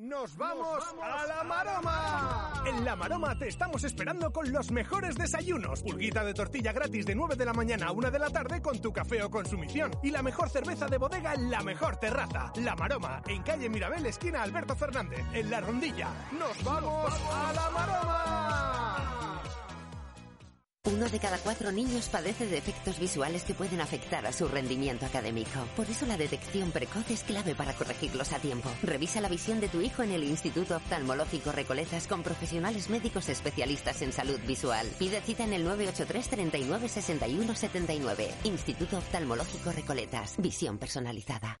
¡Nos vamos, a la Maroma! En la Maroma te estamos esperando con los mejores desayunos. Pulguita de tortilla gratis de 9 de la mañana a 1 de la tarde con tu café o consumición. Y la mejor cerveza de bodega en la mejor terraza. La Maroma, en calle Mirabel, esquina Alberto Fernández, en La Rondilla. ¡Nos vamos a la Maroma! Uno de cada cuatro niños padece de efectos visuales que pueden afectar a su rendimiento académico. Por eso la detección precoz es clave para corregirlos a tiempo. Revisa la visión de tu hijo en el Instituto Oftalmológico Recoletas con profesionales médicos especialistas en salud visual. Pide cita en el 983 39 61 79. Instituto Oftalmológico Recoletas. Visión personalizada.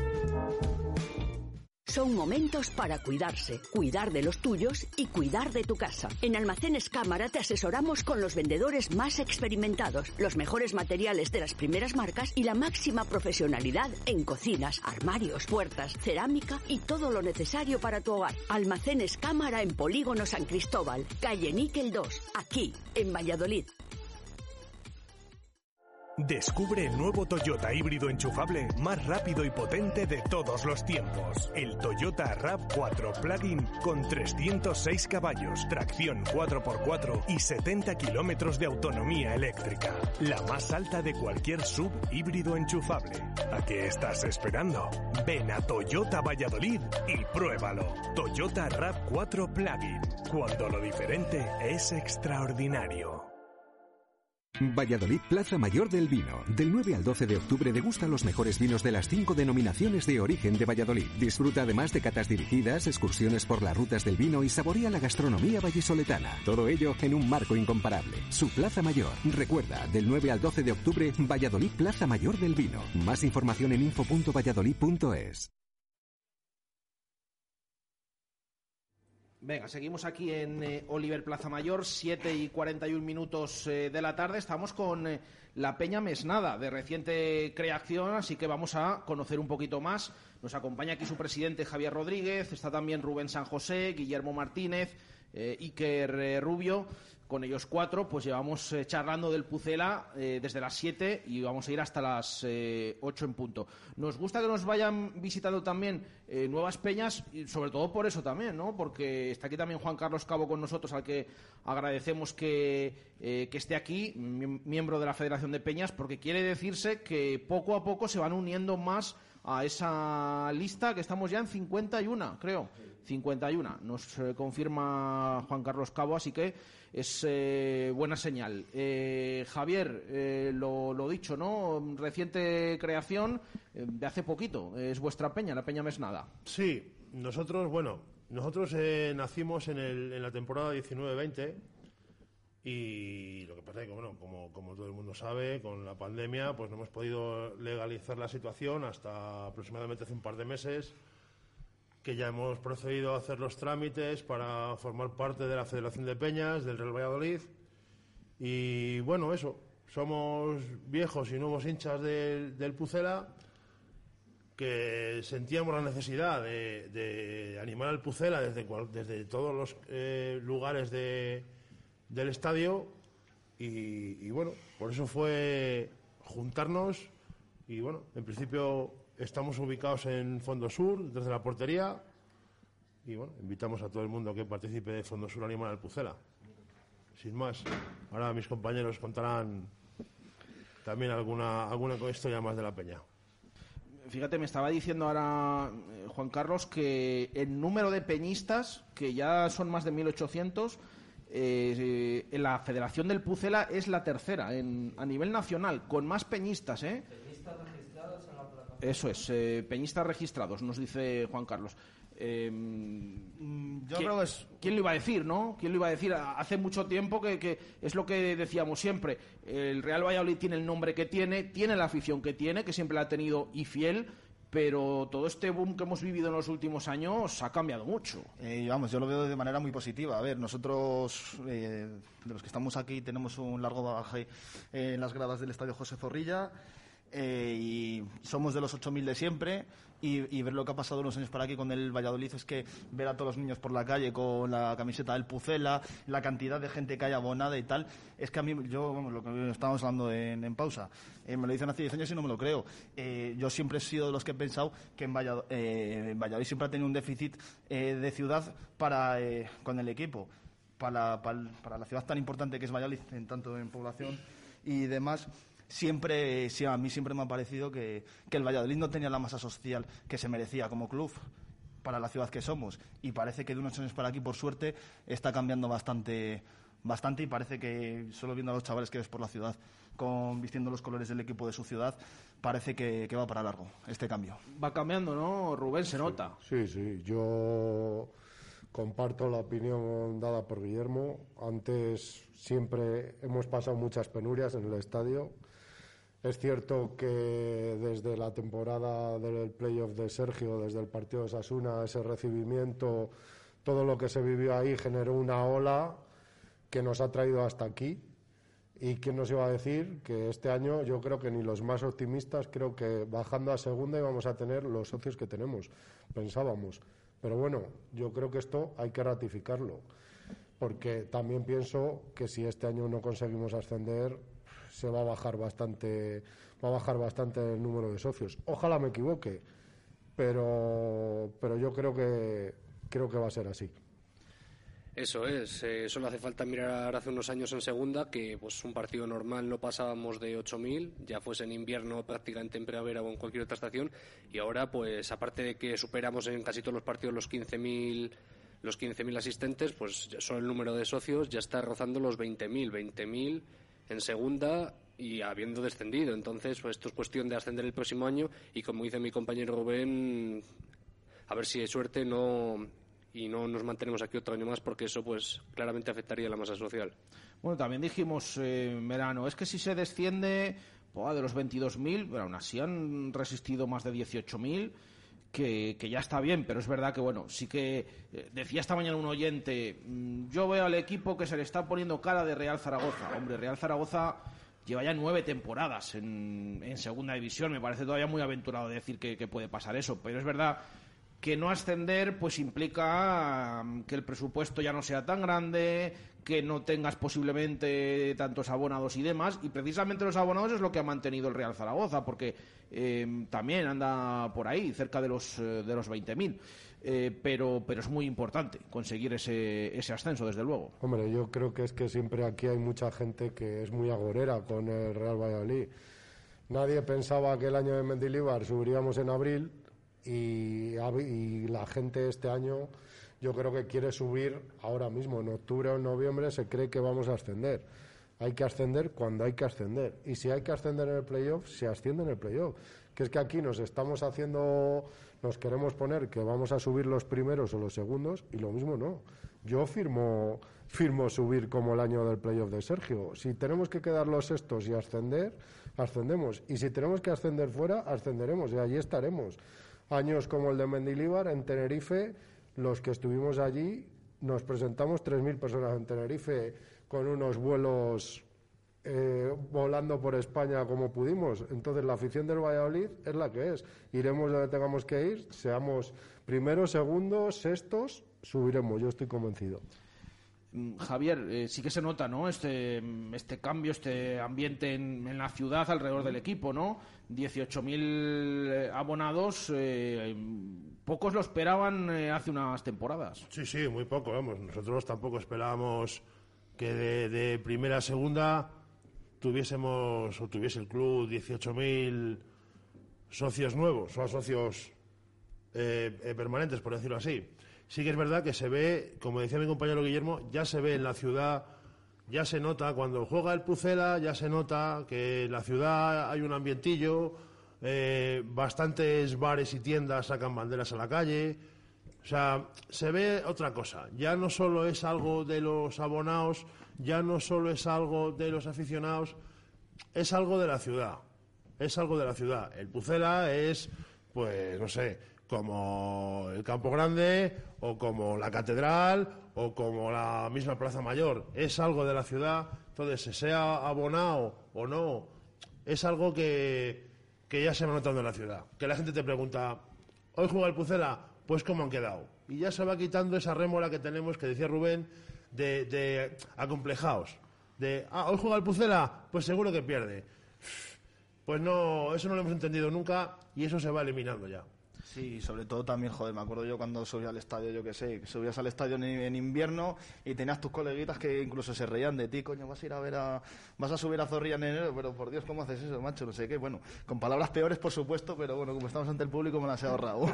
Son momentos para cuidarse, cuidar de los tuyos y cuidar de tu casa. En Almacenes Cámara te asesoramos con los vendedores más experimentados, los mejores materiales de las primeras marcas y la máxima profesionalidad en cocinas, armarios, puertas, cerámica y todo lo necesario para tu hogar. Almacenes Cámara en Polígono San Cristóbal, calle Níquel 2, aquí, en Valladolid. Descubre el nuevo Toyota híbrido enchufable más rápido y potente de todos los tiempos. El Toyota RAV4 Plug-in con 306 caballos, tracción 4x4 y 70 kilómetros de autonomía eléctrica. La más alta de cualquier sub híbrido enchufable. ¿A qué estás esperando? Ven a Toyota Valladolid y pruébalo. Toyota RAV4 Plug-in. Cuando lo diferente es extraordinario. Valladolid Plaza Mayor del Vino. Del 9 al 12 de octubre degusta los mejores vinos de las cinco denominaciones de origen de Valladolid. Disfruta además de catas dirigidas, excursiones por las rutas del vino y saborea la gastronomía vallisoletana. Todo ello en un marco incomparable. Su Plaza Mayor. Recuerda, del 9 al 12 de octubre, Valladolid Plaza Mayor del Vino. Más información en info.valladolid.es. Venga, seguimos aquí en eh, Oliver Plaza Mayor, 7 y 41 minutos eh, de la tarde. Estamos con eh, la Peña Mesnada, de reciente creación, así que vamos a conocer un poquito más. Nos acompaña aquí su presidente Javier Rodríguez, está también Rubén San José, Guillermo Martínez, Iker Rubio con ellos cuatro, pues llevamos eh, charlando del Pucela eh, desde las 7 y vamos a ir hasta las eh, 8 en punto. Nos gusta que nos vayan visitando también eh, nuevas peñas, y sobre todo por eso también, ¿no? Porque está aquí también Juan Carlos Cabo con nosotros, al que agradecemos que esté aquí, miembro de la Federación de Peñas, porque quiere decirse que poco a poco se van uniendo más a esa lista que estamos ya en 51, creo. 51. Nos confirma Juan Carlos Cabo, así que es eh, buena señal. Eh, Javier, eh, lo, lo, dicho, ¿no? Reciente creación de hace poquito. Es vuestra peña, la Peña Mesnada. Sí, nosotros, bueno, nosotros nacimos en, el, en la temporada 19-20 y lo que pasa es que, bueno, como, como todo el mundo sabe, con la pandemia, pues no hemos podido legalizar la situación hasta aproximadamente hace un par de meses que ya hemos procedido a hacer los trámites para formar parte de la Federación de Peñas del Real Valladolid. Y bueno, eso, somos viejos y nuevos hinchas del, Pucela que sentíamos la necesidad de, animar al Pucela desde, desde todos los eh, lugares del estadio y, y bueno, por eso fue juntarnos y bueno, en principio Estamos ubicados en Fondo Sur, desde la portería. Y bueno, invitamos a todo el mundo que participe de Fondo Sur Animal al Pucela. Sin más, ahora mis compañeros contarán también alguna, alguna historia más de la peña. Fíjate, me estaba diciendo ahora eh, Juan Carlos que el número de peñistas, que ya son más de 1800, eh, en la Federación del Pucela es la tercera a nivel nacional, con más peñistas, ¿eh? Eso es, eh, peñistas registrados, nos dice Juan Carlos. Em, Yo creo que es... ¿Quién lo iba a decir, no? ¿Quién lo iba a decir? Hace mucho tiempo que, es lo que decíamos siempre. El Real Valladolid tiene el nombre que tiene, tiene la afición que tiene, que siempre la ha tenido y fiel, pero todo este boom que hemos vivido en los últimos años ha cambiado mucho. Eh, vamos, yo lo veo de manera muy positiva. A ver, nosotros, eh, de los que estamos aquí, tenemos un largo bagaje en las gradas del Estadio José Zorrilla. Eh, y somos de los 8.000 de siempre y, ver lo que ha pasado unos años para aquí con el Valladolid es que ver a todos los niños por la calle con la camiseta del Pucela, la cantidad de gente que hay abonada y tal, es que a mí, yo, lo que estábamos hablando en, pausa, eh, me lo dicen hace 10 años y no me lo creo. Eh, yo siempre he sido de los que he pensado que en Valladolid, siempre ha tenido un déficit de ciudad para con el equipo. Para, para, la ciudad tan importante que es Valladolid, en tanto en población y demás, siempre, a mí siempre me ha parecido que, el Valladolid no tenía la masa social que se merecía como club. para la ciudad que somos. Y parece que de unos años para aquí, por suerte, está cambiando bastante bastante y parece que solo viendo a los chavales que ves por la ciudad con vistiendo los colores del equipo de su ciudad parece que, que va para largo este cambio. Va cambiando no Rubén se nota. Sí sí. Yo comparto la opinión dada por Guillermo. Antes siempre hemos pasado muchas penurias en el estadio es cierto que desde la temporada del playoff de Sergio, desde el partido de Sasuna, ese recibimiento, todo lo que se vivió ahí generó una ola que nos ha traído hasta aquí. ¿Y quién nos iba a decir que este año yo creo que ni los más optimistas, creo que bajando a segunda íbamos a tener los socios que tenemos, pensábamos. Pero bueno, yo creo que esto hay que ratificarlo, porque también pienso que si este año no conseguimos ascender, se va a bajar bastante, va a bajar bastante el número de socios. Ojalá me equivoque, pero, pero yo creo que creo que va a ser así. Eso es, eh, solo hace falta mirar hace unos años en segunda que pues un partido normal no pasábamos de 8.000, ya fuese en invierno prácticamente en primavera o en cualquier otra estación y ahora pues aparte de que superamos en casi todos los partidos los 15.000 los 15.000 asistentes, pues solo el número de socios ya está rozando los 20.000, 20.000 en segunda y habiendo descendido. Entonces, pues esto es cuestión de ascender el próximo año y como dice mi compañero Rubén, a ver si hay suerte no y no nos mantenemos aquí otro año más porque eso pues claramente afectaría a la masa social. Bueno, también dijimos eh, verano, es que si se desciende de los 22.000, pero aún así han resistido más de 18.000. Que, ya está bien, pero es verdad que, bueno, sí que eh, decía esta mañana un oyente, mm, yo veo al equipo que se le está poniendo cara de Real Zaragoza. Hombre, Real Zaragoza lleva ya nueve temporadas en, segunda división, me parece todavía muy aventurado decir que, puede pasar eso, pero es verdad que no ascender pues implica mm, que el presupuesto ya no sea tan grande, que no tengas posiblemente tantos abonados y demás, y precisamente los abonados es lo que ha mantenido el Real Zaragoza, porque eh, también anda por ahí, cerca de los, eh, de los 20.000. Eh, pero, pero es muy importante conseguir ese, ese ascenso, desde luego. Hombre, yo creo que es que siempre aquí hay mucha gente que es muy agorera con el Real Valladolid. Nadie pensaba que el año de Mendilibar subiríamos en abril y, la gente este año yo creo que quiere subir ahora mismo, en octubre o en noviembre se cree que vamos a ascender. Hay que ascender cuando hay que ascender. Y si hay que ascender en el playoff, se asciende en el playoff. Que es que aquí nos estamos haciendo, nos queremos poner que vamos a subir los primeros o los segundos y lo mismo no. Yo firmo, firmo subir como el año del playoff de Sergio. Si tenemos que quedar los sextos y ascender, ascendemos. Y si tenemos que ascender fuera, ascenderemos y allí estaremos años como el de Mendilíbar, en Tenerife, los que estuvimos allí, nos presentamos 3.000 personas en Tenerife con unos vuelos eh, volando por España como pudimos. Entonces la afición del Valladolid es la que es. Iremos donde tengamos que ir, seamos primeros, segundos, sextos, subiremos, yo estoy convencido. Mm, Javier, eh, sí que se nota, ¿no? Este, este cambio, este ambiente en, la ciudad alrededor del equipo, ¿no? 18.000 eh, abonados, eh, pocos lo esperaban hace unas temporadas. Sí, sí, muy poco, vamos. Nosotros tampoco esperábamos que de, primera a segunda tuviésemos o tuviese el club 18.000 socios nuevos o socios permanentes, por decirlo así sí que es verdad que se ve, como decía mi compañero Guillermo, ya se ve en la ciudad, ya se nota, cuando juega el Pucela, ya se nota que en la ciudad hay un ambientillo, eh, bastantes bares y tiendas sacan banderas a la calle. O sea, se ve otra cosa. Ya no solo es algo de los abonados, ya no solo es algo de los aficionados, es algo de la ciudad. Es algo de la ciudad. El Pucela es, pues, no sé, como el Campo Grande o como la Catedral o como la misma Plaza Mayor. Es algo de la ciudad, entonces, sea abonado o no, es algo que, que ya se va notando en la ciudad. Que la gente te pregunta, ¿hoy juega el Pucela? Pues cómo han quedado. Y ya se va quitando esa rémora que tenemos, que decía Rubén, de, de acomplejados. De, ah, ¿hoy juega el Pucela? Pues seguro que pierde. Pues no, eso no lo hemos entendido nunca y eso se va eliminando ya. Sí, sobre todo también, joder, me acuerdo yo cuando subía al estadio, yo qué sé, subías al estadio en, invierno y tenías tus coleguitas que incluso se reían de ti, coño, vas a ir a ver a, vas a subir a Zorrilla en enero, pero por Dios, ¿cómo haces eso, macho? No sé qué, bueno, con palabras peores, por supuesto, pero bueno, como estamos ante el público me las he ahorrado.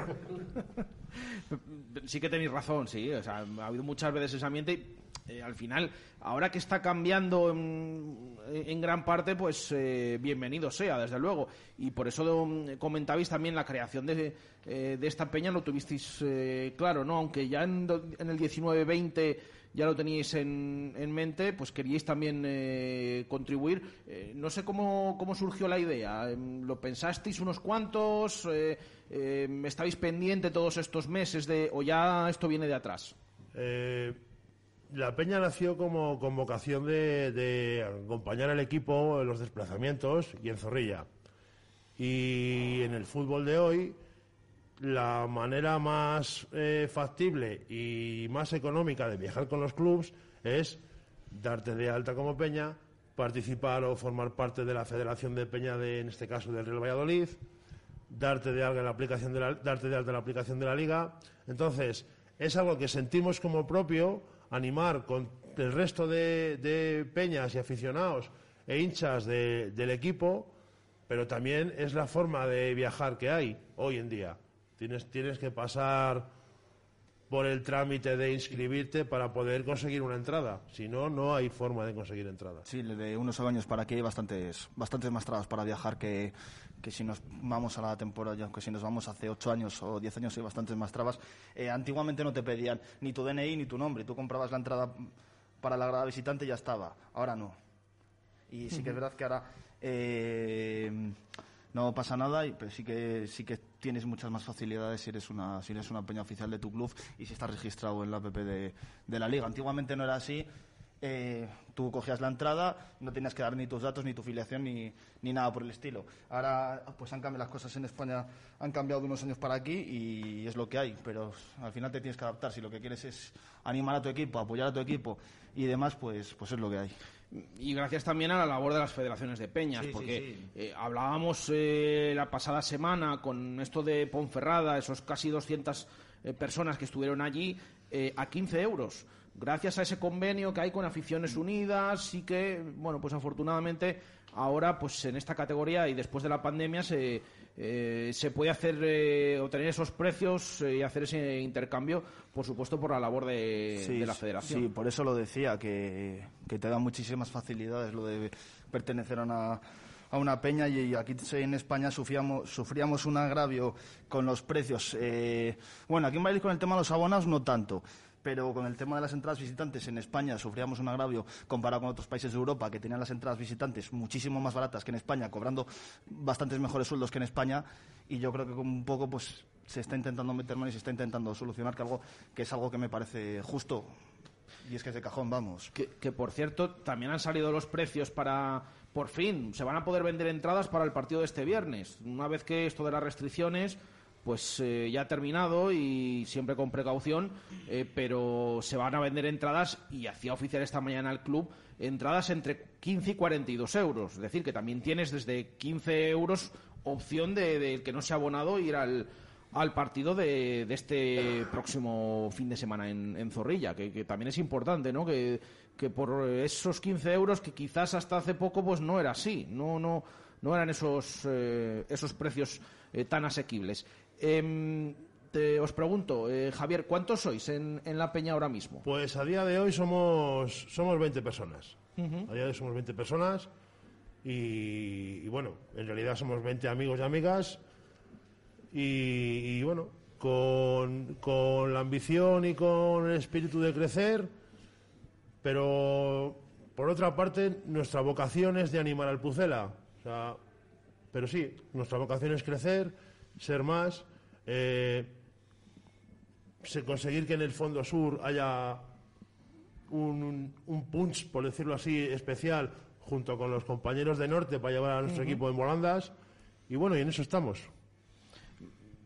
sí que tenéis razón, sí, o sea, ha habido muchas veces ese ambiente y eh, al final, ahora que está cambiando en, gran parte, pues eh, bienvenido sea, desde luego. Y por eso mm, comentabais también la creación de, eh, de esta peña, lo tuvisteis claro, ¿no? Aunque ya en, el 19-20 ya lo teníais en, en, mente, pues queríais también contribuir. no sé cómo, cómo, surgió la idea. Em, ¿Lo pensasteis unos cuantos? ¿Estabais pendiente todos estos meses de, o ya esto viene de atrás? La Peña nació como convocación de, acompañar al equipo en los desplazamientos y en Zorrilla. Y en el fútbol de hoy, la manera más eh, factible y más económica de viajar con los clubes es darte de alta como Peña, participar o formar parte de la Federación de Peña, de, en este caso del Real Valladolid, darte de, alta la aplicación de la, darte de alta la aplicación de la Liga. Entonces, es algo que sentimos como propio animar con el resto de, peñas y aficionados e hinchas del equipo, pero también es la forma de viajar que hay hoy en día. Tienes, tienes que pasar por el trámite de inscribirte para poder conseguir una entrada. Si no, no hay forma de conseguir entrada. Sí, de unos años para aquí hay bastantes, bastantes más trabas para viajar que, que si nos vamos a la temporada, aunque si nos vamos hace ocho años o diez años hay bastantes más trabas. Eh, antiguamente no te pedían ni tu DNI ni tu nombre. Tú comprabas la entrada para la grada visitante y ya estaba. Ahora no. Y sí que es verdad que ahora... Eh, no pasa nada, pero sí que sí que tienes muchas más facilidades si eres una si eres una peña oficial de tu club y si estás registrado en la app de, de la liga. Antiguamente no era así. Eh, tú cogías la entrada, no tenías que dar ni tus datos, ni tu filiación, ni, ni, nada por el estilo. Ahora, pues han cambiado las cosas en España, han cambiado de unos años para aquí y es lo que hay, pero al final te tienes que adaptar. Si lo que quieres es animar a tu equipo, apoyar a tu equipo y demás, pues, pues es lo que hay y gracias también a la labor de las federaciones de peñas, porque eh, hablábamos eh, la pasada semana con esto de Ponferrada, esos casi 200 eh, personas que estuvieron allí, a 15 euros. Gracias a ese convenio que hay con Aficiones Unidas y que, bueno, pues afortunadamente ahora, pues en esta categoría y después de la pandemia se, eh, se puede hacer eh, obtener esos precios eh, y hacer ese intercambio, por supuesto, por la labor de, la federación. Sí, por eso lo decía, que, te da muchísimas facilidades lo de pertenecer a una, a una peña y aquí en España sufríamos, sufríamos un agravio con los precios. bueno, aquí en Madrid con el tema de los abonados no tanto, pero con el tema de las entradas visitantes en España sufríamos un agravio comparado con otros países de Europa que tenían las entradas visitantes muchísimo más baratas que en España, cobrando bastantes mejores sueldos que en España y yo creo que un poco pues se está intentando meter mano y se está intentando solucionar que algo que es algo que me parece justo y es que es de cajón, vamos. Que, por cierto, también han salido los precios para, por fin, se van a poder vender entradas para el partido de este viernes. Una vez que esto de las restricciones pues eh, ya ha terminado y siempre con precaución, eh, pero se van a vender entradas y hacía oficial esta mañana el club entradas entre 15 y 42 euros. Es decir, que también tienes desde 15 euros opción de, que no sea abonado ir al, al partido de, este próximo fin de semana en, Zorrilla, que, también es importante, ¿no? Que, que por esos 15 euros que quizás hasta hace poco pues no era así, no, no, no eran esos, eh, esos precios tan asequibles. Em, te, os pregunto, eh, Javier, ¿cuántos sois en, la peña ahora mismo? Pues a día de hoy somos, somos 20 personas. A día de hoy somos 20 personas y, bueno, en realidad somos 20 amigos y amigas y, bueno, con, con, la ambición y con el espíritu de crecer, pero por otra parte nuestra vocación es de animar al Pucela. pero sí, nuestra vocación es crecer ser más, eh, conseguir que en el fondo sur haya un, punch, por decirlo así, especial junto con los compañeros de norte para llevar a nuestro equipo en volandas. Y bueno, y en eso estamos.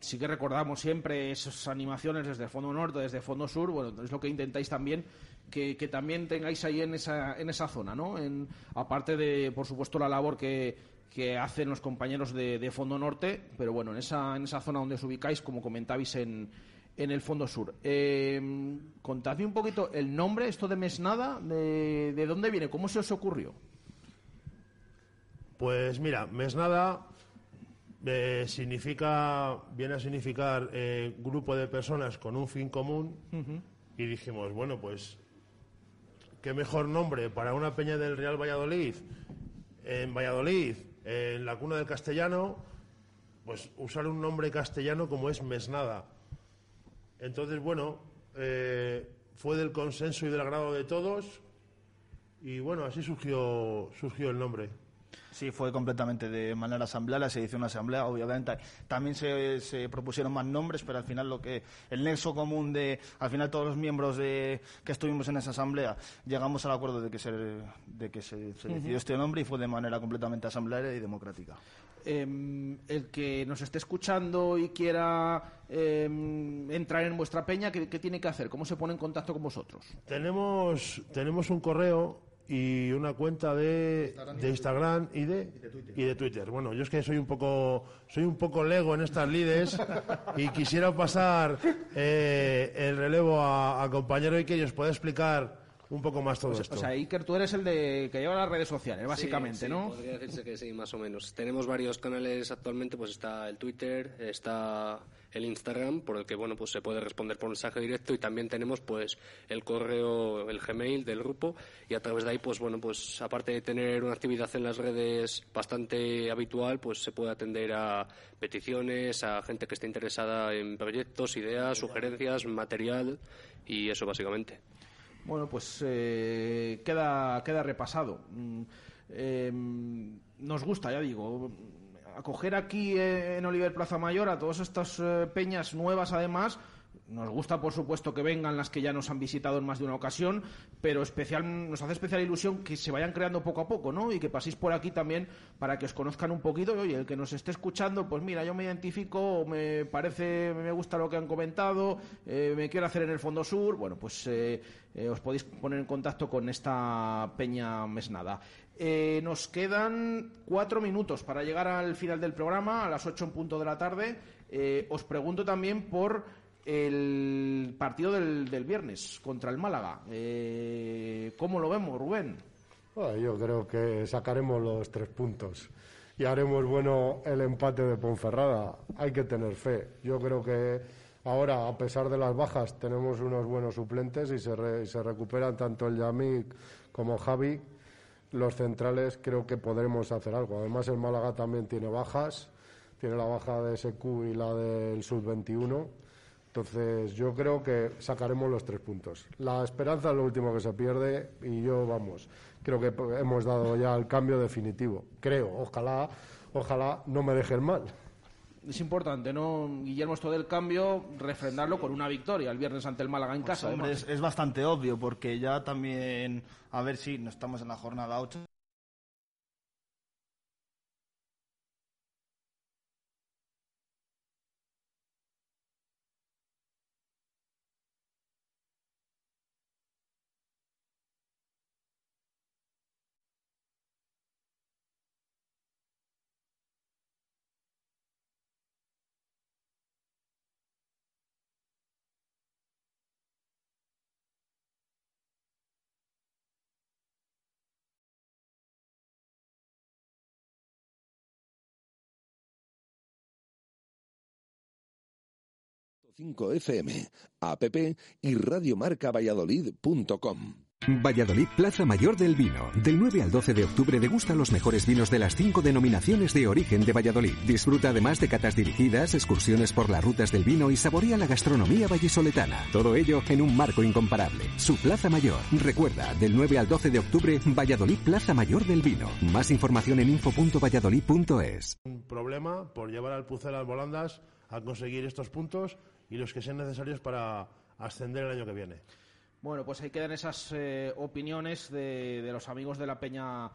Sí que recordamos siempre esas animaciones desde el fondo norte, desde el fondo sur. Bueno, es lo que intentáis también que, también tengáis ahí en esa, en esa zona, ¿no? En, aparte de, por supuesto, la labor que, que hacen los compañeros de, de Fondo Norte, pero bueno, en esa, en esa zona donde os ubicáis, como comentabais en, en el Fondo Sur. Eh, contadme un poquito el nombre, esto de Mesnada, de, de dónde viene, cómo se os ocurrió. Pues mira, Mesnada eh, significa, viene a significar eh, grupo de personas con un fin común y dijimos, bueno, pues qué mejor nombre para una peña del Real Valladolid en Valladolid, en la cuna del castellano, pues usar un nombre castellano como es Mesnada. Entonces, bueno, eh, fue del consenso y del agrado de todos y bueno, así surgió, surgió el nombre. Sí, fue completamente de manera asamblearia, se hizo una asamblea, obviamente. También se, se, propusieron más nombres, pero al final lo que el nexo común de, al final todos los miembros de, que estuvimos en esa asamblea, llegamos al acuerdo de que se, de que se, se decidió este nombre y fue de manera completamente asamblearia y democrática. Eh, el que nos esté escuchando y quiera eh, entrar en vuestra peña, ¿qué, ¿qué, tiene que hacer? ¿Cómo se pone en contacto con vosotros? Tenemos, tenemos un correo y una cuenta de Instagram, de Instagram y, de, y, de Twitter. y de Twitter. Bueno, yo es que soy un poco soy un poco lego en estas lides <laughs> y quisiera pasar eh, el relevo a, a compañero Iker y os pueda explicar un poco más todo sea, esto. O sea, Iker, tú eres el de que lleva las redes sociales, básicamente, sí, sí, ¿no? Podría decirse que sí, más o menos. Tenemos varios canales actualmente, pues está el Twitter, está el Instagram, por el que bueno pues se puede responder por mensaje directo y también tenemos pues el correo, el Gmail del grupo y a través de ahí pues bueno pues aparte de tener una actividad en las redes bastante habitual pues se puede atender a peticiones, a gente que esté interesada en proyectos, ideas, sugerencias, material y eso básicamente. Bueno, pues eh, queda, queda repasado. Mm, eh, nos gusta, ya digo, acoger aquí eh, en Oliver Plaza Mayor a todas estas eh, peñas nuevas, además. Nos gusta, por supuesto, que vengan las que ya nos han visitado en más de una ocasión, pero especial, nos hace especial ilusión que se vayan creando poco a poco, ¿no? Y que paséis por aquí también para que os conozcan un poquito. Y, oye, el que nos esté escuchando, pues mira, yo me identifico, me parece, me gusta lo que han comentado, eh, me quiero hacer en el Fondo Sur. Bueno, pues os podéis poner en contacto con esta peña mesnada. Eh, nos quedan cuatro minutos para llegar al final del programa, a las ocho en punto de la tarde. Eh, os pregunto también por el partido del, viernes contra el Málaga. Eh, ¿Cómo lo vemos, Rubén? Bueno, yo creo que sacaremos los tres puntos y haremos bueno el empate de Ponferrada. Hay que tener fe. Yo creo que ahora, a pesar de las bajas, tenemos unos buenos suplentes y se, re, se recuperan tanto el Yamik como Javi los centrales creo que podremos hacer algo. Además, el Málaga también tiene bajas, tiene la baja de SQ y la del Sub-21. Entonces, yo creo que sacaremos los tres puntos. La esperanza es lo último que se pierde y yo, vamos, creo que hemos dado ya el cambio definitivo. Creo, ojalá, ojalá no me dejen mal. Es importante, ¿no, Guillermo, esto del cambio, refrendarlo con una victoria el viernes ante el Málaga en pues casa. Hombre, es, es, bastante obvio, porque ya también, a ver si no estamos en la jornada 8. FM, app y radiomarcavalladolid.com. Valladolid Plaza Mayor del Vino. Del 9 al 12 de octubre degusta los mejores vinos de las cinco denominaciones de origen de Valladolid. Disfruta además de catas dirigidas, excursiones por las rutas del vino y saborea la gastronomía vallisoletana. Todo ello en un marco incomparable. Su Plaza Mayor. Recuerda, del 9 al 12 de octubre, Valladolid Plaza Mayor del Vino. Más información en info.valladolid.es. Un problema por llevar al Pucel al Volandas a conseguir estos puntos y los que sean necesarios para ascender el año que viene. Bueno, pues ahí quedan esas eh, opiniones de, los amigos de la Peña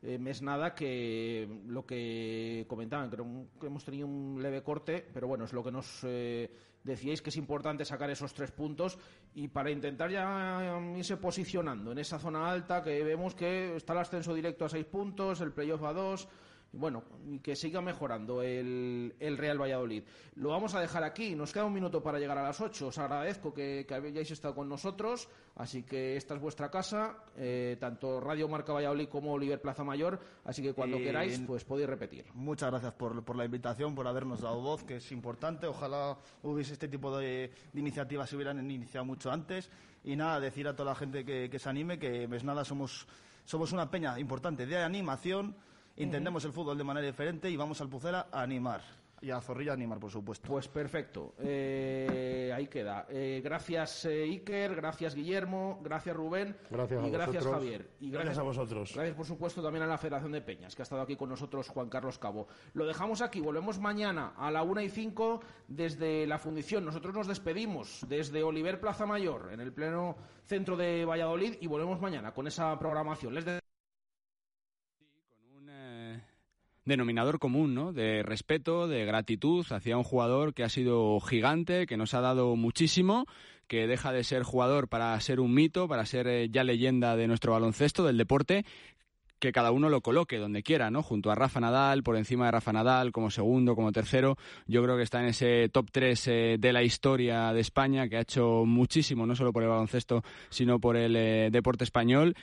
eh, Mesnada que lo que comentaban, que hemos tenido un leve corte, pero bueno, es lo que nos eh, decíais que es importante sacar esos tres puntos y para intentar ya irse posicionando en esa zona alta que vemos que está el ascenso directo a seis puntos, el playoff a dos. Bueno, y que siga mejorando el, el, Real Valladolid. Lo vamos a dejar aquí, nos queda un minuto para llegar a las 8. Os agradezco que, que hayáis estado con nosotros, así que esta es vuestra casa, eh, tanto Radio Marca Valladolid como Oliver Plaza Mayor, así que cuando queráis, pues podéis repetir. Muchas gracias por, por, la invitación, por habernos dado voz, que es importante. Ojalá hubiese este tipo de, de iniciativas se hubieran iniciado mucho antes. Y nada, decir a toda la gente que, que se anime que, pues nada, somos, somos una peña importante de animación entendemos el fútbol de manera diferente y vamos al Pucera a animar. Y a Zorrilla animar, por supuesto. Pues perfecto. Eh, ahí queda. Eh, gracias eh, Iker, gracias Guillermo, gracias Rubén gracias y gracias Javier. Y gracias, a vosotros. Gracias, por supuesto, también a la Federación de Peñas, que ha estado aquí con nosotros Juan Carlos Cabo. Lo dejamos aquí, volvemos mañana a la una y cinco desde la fundición. Nosotros nos despedimos desde Oliver Plaza Mayor, en el pleno centro de Valladolid, y volvemos mañana con esa programación. Les denominador común, ¿no? De respeto, de gratitud hacia un jugador que ha sido gigante, que nos ha dado muchísimo, que deja de ser jugador para ser un mito, para ser eh, ya leyenda de nuestro baloncesto, del deporte, que cada uno lo coloque donde quiera, ¿no? Junto a Rafa Nadal, por encima de Rafa Nadal, como segundo, como tercero. Yo creo que está en ese top 3 eh, de la historia de España, que ha hecho muchísimo, no solo por el baloncesto, sino por el eh, deporte español.